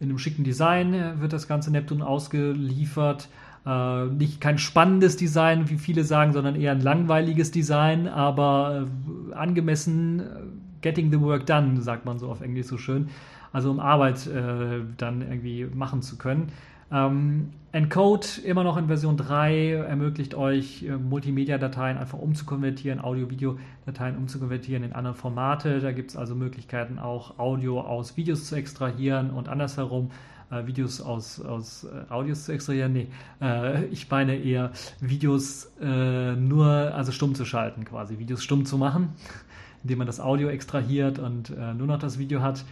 In einem schicken Design wird das ganze Neptun ausgeliefert. Äh, nicht kein spannendes Design, wie viele sagen, sondern eher ein langweiliges Design, aber äh, angemessen äh, getting the work done, sagt man so auf Englisch so schön. Also um Arbeit äh, dann irgendwie machen zu können. Ähm, Encode immer noch in Version 3 ermöglicht euch äh, Multimedia-Dateien einfach umzukonvertieren, Audio-Video-Dateien umzukonvertieren in andere Formate. Da gibt es also Möglichkeiten auch Audio aus Videos zu extrahieren und andersherum äh, Videos aus, aus äh, Audios zu extrahieren. Nee, äh, ich meine eher Videos äh, nur, also stumm zu schalten quasi, Videos stumm zu machen, [LAUGHS] indem man das Audio extrahiert und äh, nur noch das Video hat.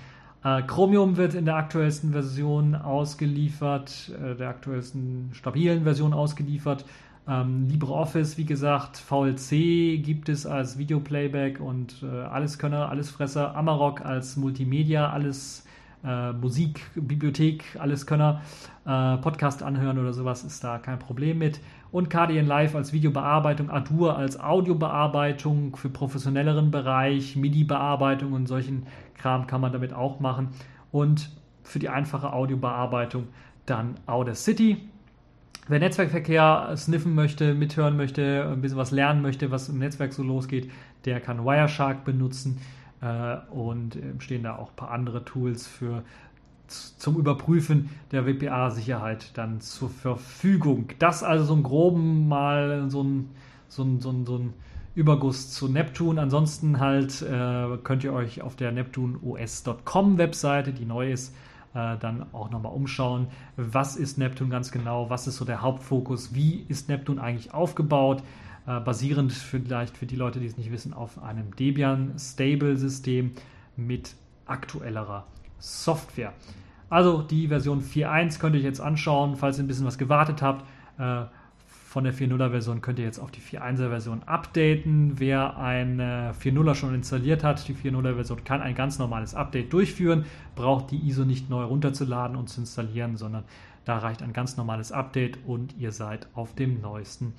Äh, Chromium wird in der aktuellsten Version ausgeliefert, der aktuellsten stabilen Version ausgeliefert. Ähm, LibreOffice, wie gesagt, VLC gibt es als Videoplayback und äh, Alleskönner, Allesfresser. Amarok als Multimedia, alles äh, Musik, Bibliothek, Alleskönner. Äh, Podcast anhören oder sowas ist da kein Problem mit. Und KDN Live als Videobearbeitung, Adur als Audiobearbeitung für professionelleren Bereich, MIDI-Bearbeitung und solchen Kram kann man damit auch machen. Und für die einfache Audiobearbeitung dann Audacity. Wer Netzwerkverkehr sniffen möchte, mithören möchte, ein bisschen was lernen möchte, was im Netzwerk so losgeht, der kann Wireshark benutzen und stehen da auch ein paar andere Tools für zum Überprüfen der WPA-Sicherheit dann zur Verfügung. Das also so ein groben mal so ein, so ein, so ein, so ein Überguss zu Neptun. Ansonsten halt äh, könnt ihr euch auf der neptunos.com Webseite, die neu ist, äh, dann auch nochmal umschauen. Was ist Neptun ganz genau? Was ist so der Hauptfokus? Wie ist Neptun eigentlich aufgebaut? Äh, basierend vielleicht für die Leute, die es nicht wissen, auf einem Debian Stable System mit aktuellerer Software. Also die Version 4.1 könnt ihr euch jetzt anschauen, falls ihr ein bisschen was gewartet habt. Äh, von der 4.0er Version könnt ihr jetzt auf die 4.1er Version updaten. Wer eine 4.0er schon installiert hat, die 4.0er Version kann ein ganz normales Update durchführen, braucht die ISO nicht neu runterzuladen und zu installieren, sondern da reicht ein ganz normales Update und ihr seid auf dem neuesten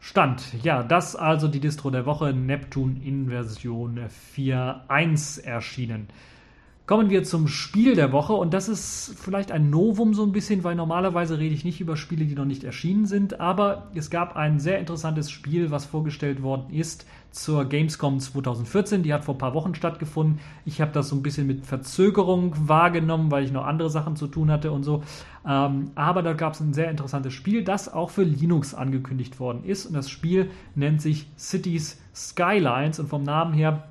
Stand. Ja, das also die Distro der Woche, Neptune in Version 4.1 erschienen. Kommen wir zum Spiel der Woche und das ist vielleicht ein Novum so ein bisschen, weil normalerweise rede ich nicht über Spiele, die noch nicht erschienen sind, aber es gab ein sehr interessantes Spiel, was vorgestellt worden ist zur Gamescom 2014. Die hat vor ein paar Wochen stattgefunden. Ich habe das so ein bisschen mit Verzögerung wahrgenommen, weil ich noch andere Sachen zu tun hatte und so. Ähm, aber da gab es ein sehr interessantes Spiel, das auch für Linux angekündigt worden ist und das Spiel nennt sich Cities Skylines und vom Namen her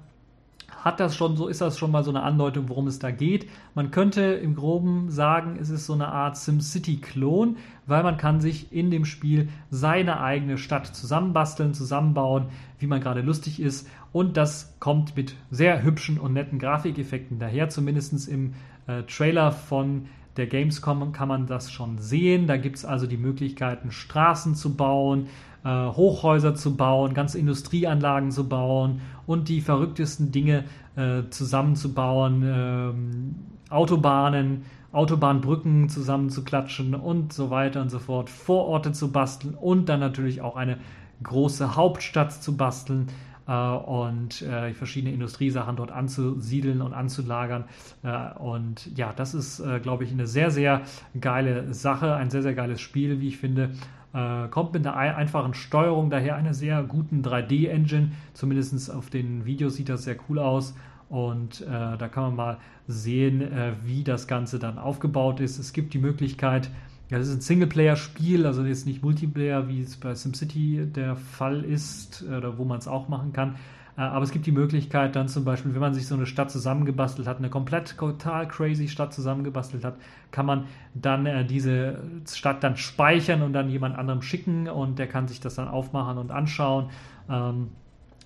hat das schon, so ist das schon mal so eine Andeutung, worum es da geht. Man könnte im Groben sagen, es ist so eine Art SimCity-Klon, weil man kann sich in dem Spiel seine eigene Stadt zusammenbasteln, zusammenbauen, wie man gerade lustig ist. Und das kommt mit sehr hübschen und netten Grafikeffekten daher, zumindest im äh, Trailer von der Gamescom kann man das schon sehen. Da gibt es also die Möglichkeiten, Straßen zu bauen, äh, Hochhäuser zu bauen, ganze Industrieanlagen zu bauen und die verrücktesten Dinge äh, zusammenzubauen, ähm, Autobahnen, Autobahnbrücken zusammenzuklatschen und so weiter und so fort, Vororte zu basteln und dann natürlich auch eine große Hauptstadt zu basteln äh, und äh, verschiedene Industriesachen dort anzusiedeln und anzulagern. Äh, und ja, das ist, äh, glaube ich, eine sehr, sehr geile Sache, ein sehr, sehr geiles Spiel, wie ich finde. Äh, kommt mit einer einfachen Steuerung, daher einer sehr guten 3D-Engine. Zumindest auf den Videos sieht das sehr cool aus. Und äh, da kann man mal sehen, äh, wie das Ganze dann aufgebaut ist. Es gibt die Möglichkeit, ja, das ist ein Singleplayer-Spiel, also jetzt nicht Multiplayer, wie es bei SimCity der Fall ist, oder wo man es auch machen kann. Äh, aber es gibt die Möglichkeit dann zum Beispiel, wenn man sich so eine Stadt zusammengebastelt hat, eine komplett total crazy Stadt zusammengebastelt hat, kann man dann äh, diese Stadt dann speichern und dann jemand anderem schicken und der kann sich das dann aufmachen und anschauen. Ähm,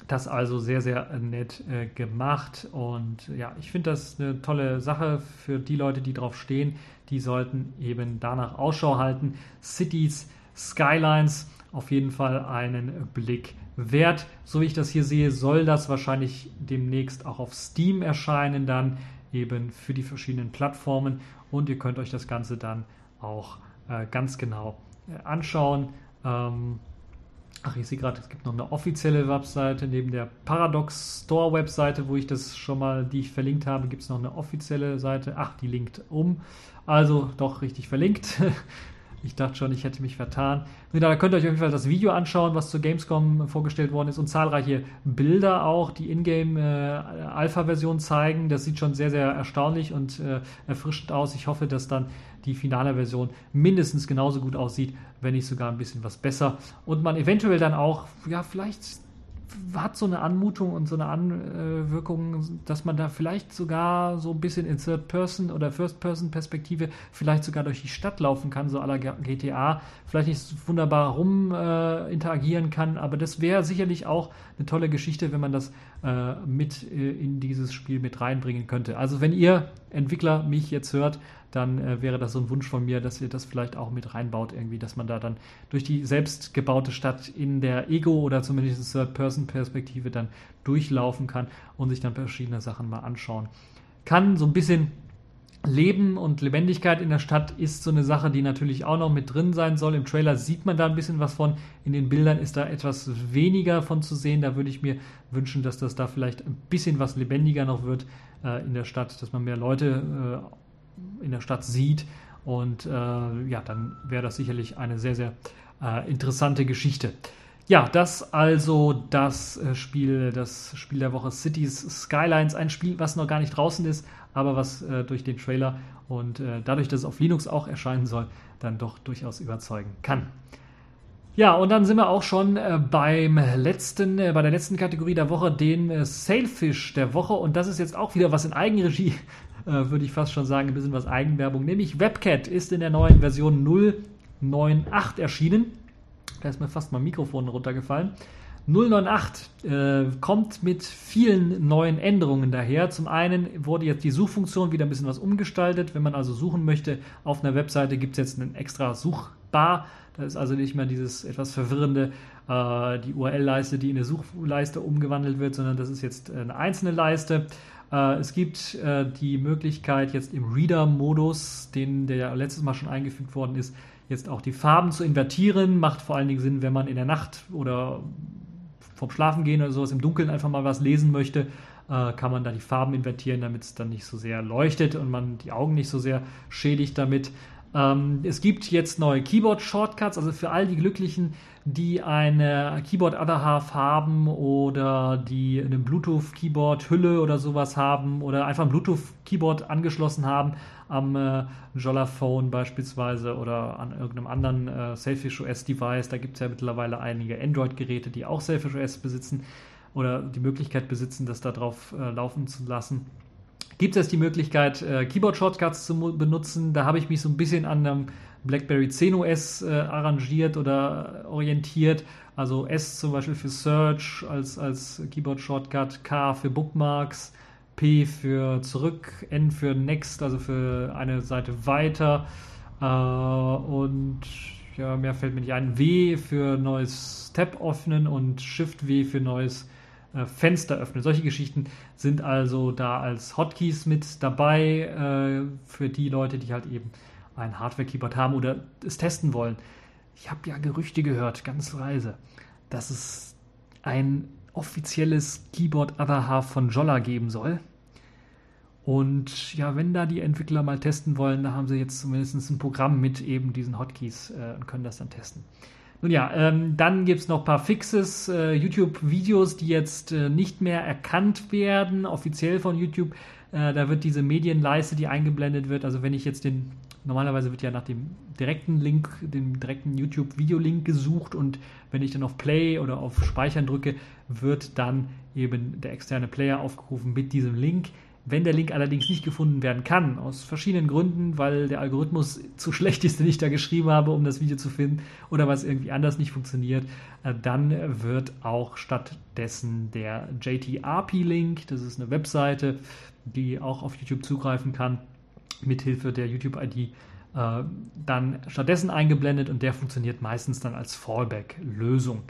das also sehr, sehr nett äh, gemacht und ja, ich finde das eine tolle Sache für die Leute, die drauf stehen. Die sollten eben danach Ausschau halten. Cities, Skylines auf jeden Fall einen Blick wert. So wie ich das hier sehe, soll das wahrscheinlich demnächst auch auf Steam erscheinen, dann eben für die verschiedenen Plattformen. Und ihr könnt euch das Ganze dann auch äh, ganz genau äh, anschauen. Ähm, ach, ich sehe gerade, es gibt noch eine offizielle Webseite neben der Paradox Store Webseite, wo ich das schon mal, die ich verlinkt habe, gibt es noch eine offizielle Seite. Ach, die linkt um. Also doch richtig verlinkt. [LAUGHS] Ich dachte schon, ich hätte mich vertan. Da könnt ihr euch auf jeden Fall das Video anschauen, was zur Gamescom vorgestellt worden ist und zahlreiche Bilder auch, die Ingame äh, Alpha-Version zeigen. Das sieht schon sehr, sehr erstaunlich und äh, erfrischend aus. Ich hoffe, dass dann die finale Version mindestens genauso gut aussieht, wenn nicht sogar ein bisschen was besser. Und man eventuell dann auch, ja, vielleicht hat so eine Anmutung und so eine Anwirkung, dass man da vielleicht sogar so ein bisschen in Third-Person oder First-Person-Perspektive vielleicht sogar durch die Stadt laufen kann, so aller GTA. Vielleicht nicht wunderbar rum äh, interagieren kann, aber das wäre sicherlich auch eine tolle Geschichte, wenn man das äh, mit äh, in dieses Spiel mit reinbringen könnte. Also wenn ihr Entwickler mich jetzt hört, dann äh, wäre das so ein Wunsch von mir, dass ihr das vielleicht auch mit reinbaut, irgendwie, dass man da dann durch die selbst gebaute Stadt in der Ego- oder zumindest Third-Person-Perspektive dann durchlaufen kann und sich dann verschiedene Sachen mal anschauen kann. So ein bisschen Leben und Lebendigkeit in der Stadt ist so eine Sache, die natürlich auch noch mit drin sein soll. Im Trailer sieht man da ein bisschen was von. In den Bildern ist da etwas weniger von zu sehen. Da würde ich mir wünschen, dass das da vielleicht ein bisschen was lebendiger noch wird äh, in der Stadt, dass man mehr Leute äh, in der Stadt sieht. Und äh, ja, dann wäre das sicherlich eine sehr, sehr äh, interessante Geschichte. Ja, das also das äh, Spiel, das Spiel der Woche Cities Skylines, ein Spiel, was noch gar nicht draußen ist, aber was äh, durch den Trailer und äh, dadurch, dass es auf Linux auch erscheinen soll, dann doch durchaus überzeugen kann. Ja, und dann sind wir auch schon äh, beim letzten, äh, bei der letzten Kategorie der Woche, den äh, Sailfish der Woche. Und das ist jetzt auch wieder was in Eigenregie würde ich fast schon sagen, ein bisschen was Eigenwerbung. Nämlich WebCat ist in der neuen Version 098 erschienen. Da ist mir fast mein Mikrofon runtergefallen. 098 äh, kommt mit vielen neuen Änderungen daher. Zum einen wurde jetzt die Suchfunktion wieder ein bisschen was umgestaltet. Wenn man also suchen möchte auf einer Webseite, gibt es jetzt einen extra Suchbar. Da ist also nicht mehr dieses etwas verwirrende, äh, die URL-Leiste, die in eine Suchleiste umgewandelt wird, sondern das ist jetzt eine einzelne Leiste. Äh, es gibt äh, die Möglichkeit, jetzt im Reader-Modus, den der ja letztes Mal schon eingefügt worden ist, jetzt auch die Farben zu invertieren. Macht vor allen Dingen Sinn, wenn man in der Nacht oder vom Schlafen gehen oder sowas im Dunkeln einfach mal was lesen möchte, äh, kann man da die Farben invertieren, damit es dann nicht so sehr leuchtet und man die Augen nicht so sehr schädigt damit. Ähm, es gibt jetzt neue Keyboard-Shortcuts, also für all die Glücklichen, die eine Keyboard Other Half haben oder die eine Bluetooth Keyboard Hülle oder sowas haben oder einfach ein Bluetooth Keyboard angeschlossen haben am äh, Jollaphone beispielsweise oder an irgendeinem anderen äh, Selfish OS Device. Da gibt es ja mittlerweile einige Android Geräte, die auch Selfish OS besitzen oder die Möglichkeit besitzen, das da drauf äh, laufen zu lassen gibt es die Möglichkeit, äh, Keyboard-Shortcuts zu benutzen. Da habe ich mich so ein bisschen an einem BlackBerry 10 OS äh, arrangiert oder orientiert. Also S zum Beispiel für Search als, als Keyboard-Shortcut, K für Bookmarks, P für zurück, N für Next, also für eine Seite weiter. Äh, und ja, mehr fällt mir nicht ein. W für neues Tab öffnen und Shift W für neues äh, Fenster öffnen. Solche Geschichten sind also da als Hotkeys mit dabei äh, für die Leute, die halt eben ein Hardware-Keyboard haben oder es testen wollen. Ich habe ja Gerüchte gehört, ganz leise, dass es ein offizielles Keyboard Other Half von Jolla geben soll. Und ja, wenn da die Entwickler mal testen wollen, da haben sie jetzt zumindest ein Programm mit eben diesen Hotkeys äh, und können das dann testen. Nun ja, ähm, dann gibt es noch ein paar Fixes, äh, YouTube-Videos, die jetzt äh, nicht mehr erkannt werden, offiziell von YouTube. Äh, da wird diese Medienleiste, die eingeblendet wird, also wenn ich jetzt den, normalerweise wird ja nach dem direkten Link, dem direkten YouTube-Video-Link gesucht und wenn ich dann auf Play oder auf Speichern drücke, wird dann eben der externe Player aufgerufen mit diesem Link. Wenn der Link allerdings nicht gefunden werden kann, aus verschiedenen Gründen, weil der Algorithmus [LAUGHS] zu schlecht ist, den ich da geschrieben habe, um das Video zu finden, oder was irgendwie anders nicht funktioniert, äh, dann wird auch stattdessen der JTRP-Link, das ist eine Webseite, die auch auf YouTube zugreifen kann, mithilfe der YouTube-ID äh, dann stattdessen eingeblendet und der funktioniert meistens dann als Fallback-Lösung.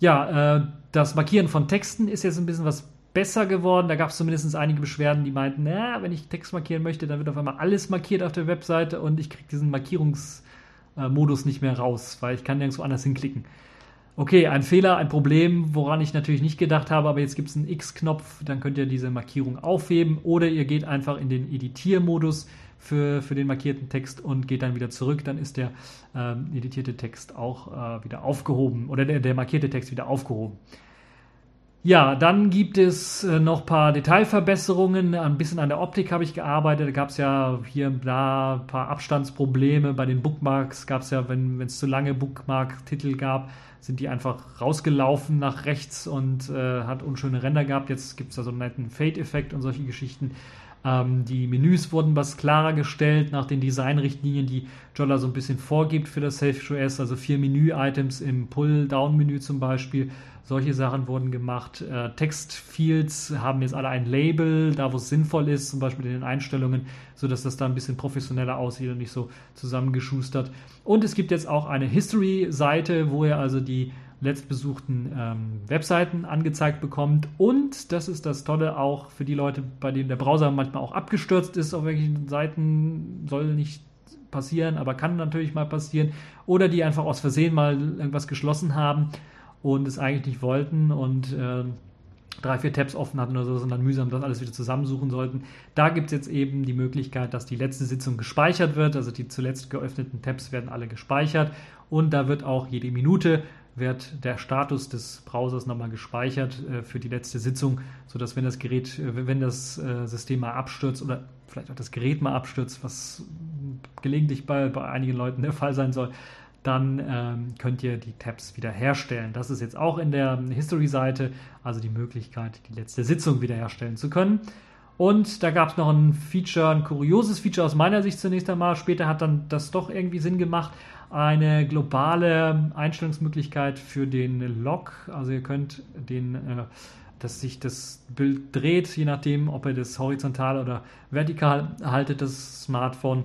Ja, äh, das Markieren von Texten ist jetzt ein bisschen was besser geworden. Da gab es zumindest einige Beschwerden, die meinten, na, wenn ich Text markieren möchte, dann wird auf einmal alles markiert auf der Webseite und ich kriege diesen Markierungsmodus nicht mehr raus, weil ich kann nirgendwo anders hinklicken. Okay, ein Fehler, ein Problem, woran ich natürlich nicht gedacht habe, aber jetzt gibt es einen X-Knopf, dann könnt ihr diese Markierung aufheben oder ihr geht einfach in den Editiermodus für, für den markierten Text und geht dann wieder zurück, dann ist der ähm, editierte Text auch äh, wieder aufgehoben oder der, der markierte Text wieder aufgehoben. Ja, dann gibt es äh, noch ein paar Detailverbesserungen. Ein bisschen an der Optik habe ich gearbeitet. Da gab es ja hier und da ein paar Abstandsprobleme. Bei den Bookmarks gab es ja, wenn es zu lange Bookmark-Titel gab, sind die einfach rausgelaufen nach rechts und äh, hat unschöne Ränder gehabt. Jetzt gibt es da so einen netten Fade-Effekt und solche Geschichten. Ähm, die Menüs wurden was klarer gestellt nach den Designrichtlinien, die Jolla so ein bisschen vorgibt für das Selfish OS. Also vier Menü-Items im Pull-Down-Menü zum Beispiel solche Sachen wurden gemacht. Äh, Textfields haben jetzt alle ein Label, da wo es sinnvoll ist, zum Beispiel in den Einstellungen, sodass das da ein bisschen professioneller aussieht und nicht so zusammengeschustert. Und es gibt jetzt auch eine History-Seite, wo ihr also die letztbesuchten ähm, Webseiten angezeigt bekommt. Und das ist das Tolle auch für die Leute, bei denen der Browser manchmal auch abgestürzt ist auf welchen Seiten, soll nicht passieren, aber kann natürlich mal passieren. Oder die einfach aus Versehen mal irgendwas geschlossen haben und es eigentlich nicht wollten und äh, drei, vier Tabs offen hatten oder so, sondern mühsam das alles wieder zusammensuchen sollten. Da gibt es jetzt eben die Möglichkeit, dass die letzte Sitzung gespeichert wird. Also die zuletzt geöffneten Tabs werden alle gespeichert und da wird auch jede Minute wird der Status des Browsers nochmal gespeichert äh, für die letzte Sitzung, sodass wenn das Gerät, äh, wenn das äh, System mal abstürzt oder vielleicht auch das Gerät mal abstürzt, was gelegentlich bei, bei einigen Leuten der Fall sein soll, dann ähm, könnt ihr die Tabs wiederherstellen. Das ist jetzt auch in der History-Seite, also die Möglichkeit, die letzte Sitzung wiederherstellen zu können. Und da gab es noch ein Feature, ein kurioses Feature aus meiner Sicht zunächst einmal. Später hat dann das doch irgendwie Sinn gemacht. Eine globale Einstellungsmöglichkeit für den Log. Also ihr könnt den, äh, dass sich das Bild dreht, je nachdem, ob ihr das horizontal oder vertikal haltet, das Smartphone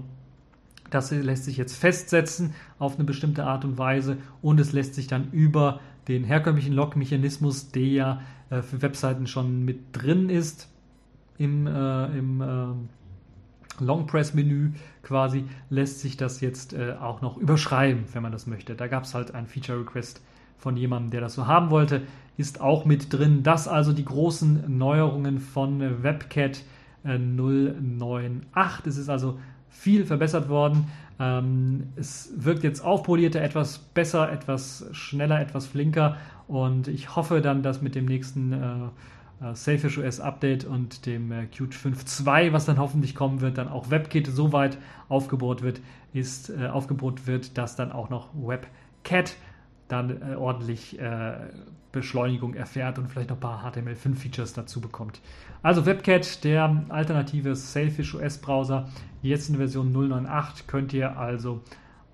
das lässt sich jetzt festsetzen auf eine bestimmte Art und Weise und es lässt sich dann über den herkömmlichen Log-Mechanismus, der ja äh, für Webseiten schon mit drin ist, im, äh, im äh, Long Press Menü quasi, lässt sich das jetzt äh, auch noch überschreiben, wenn man das möchte. Da gab es halt ein Feature Request von jemandem, der das so haben wollte, ist auch mit drin. Das also die großen Neuerungen von WebCat 098. Es ist also viel verbessert worden. Ähm, es wirkt jetzt aufpolierter, etwas besser, etwas schneller, etwas flinker und ich hoffe dann, dass mit dem nächsten äh, Selfish OS Update und dem äh, Qt 5.2, was dann hoffentlich kommen wird, dann auch WebKit so weit aufgebaut wird, ist, äh, aufgebaut wird, dass dann auch noch WebCat dann äh, ordentlich äh, Beschleunigung erfährt und vielleicht noch ein paar HTML5-Features dazu bekommt. Also WebCat, der alternative Sailfish OS-Browser, jetzt in Version 098, könnt ihr also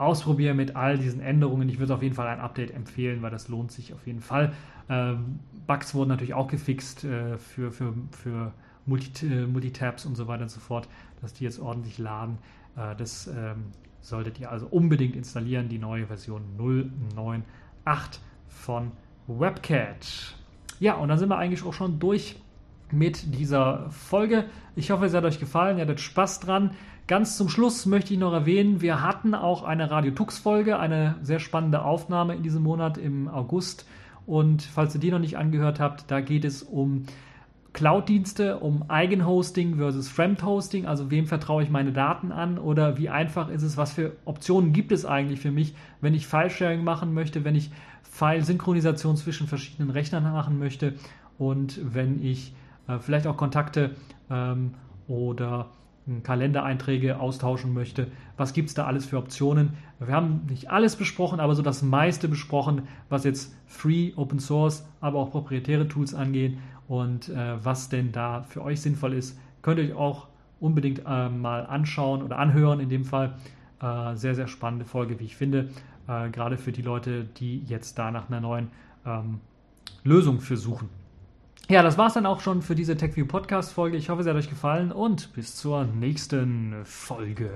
ausprobieren mit all diesen Änderungen. Ich würde auf jeden Fall ein Update empfehlen, weil das lohnt sich auf jeden Fall. Ähm, Bugs wurden natürlich auch gefixt äh, für, für, für Multi, äh, Multitabs und so weiter und so fort, dass die jetzt ordentlich laden. Äh, das ähm, solltet ihr also unbedingt installieren, die neue Version 098 von WebCat. Ja, und dann sind wir eigentlich auch schon durch mit dieser Folge. Ich hoffe, es hat euch gefallen, ihr hattet Spaß dran. Ganz zum Schluss möchte ich noch erwähnen, wir hatten auch eine Radio Tux Folge, eine sehr spannende Aufnahme in diesem Monat im August. Und falls ihr die noch nicht angehört habt, da geht es um Cloud-Dienste, um Eigenhosting versus Fremd-Hosting, also wem vertraue ich meine Daten an oder wie einfach ist es, was für Optionen gibt es eigentlich für mich, wenn ich File-Sharing machen möchte, wenn ich File-Synchronisation zwischen verschiedenen Rechnern machen möchte und wenn ich äh, vielleicht auch Kontakte ähm, oder Kalendereinträge austauschen möchte. Was gibt es da alles für Optionen? Wir haben nicht alles besprochen, aber so das meiste besprochen, was jetzt Free, Open Source, aber auch proprietäre Tools angeht und äh, was denn da für euch sinnvoll ist, könnt ihr euch auch unbedingt äh, mal anschauen oder anhören in dem Fall. Äh, sehr, sehr spannende Folge, wie ich finde, äh, gerade für die Leute, die jetzt da nach einer neuen ähm, Lösung für suchen. Ja, das war's dann auch schon für diese TechView Podcast Folge. Ich hoffe, sie hat euch gefallen und bis zur nächsten Folge.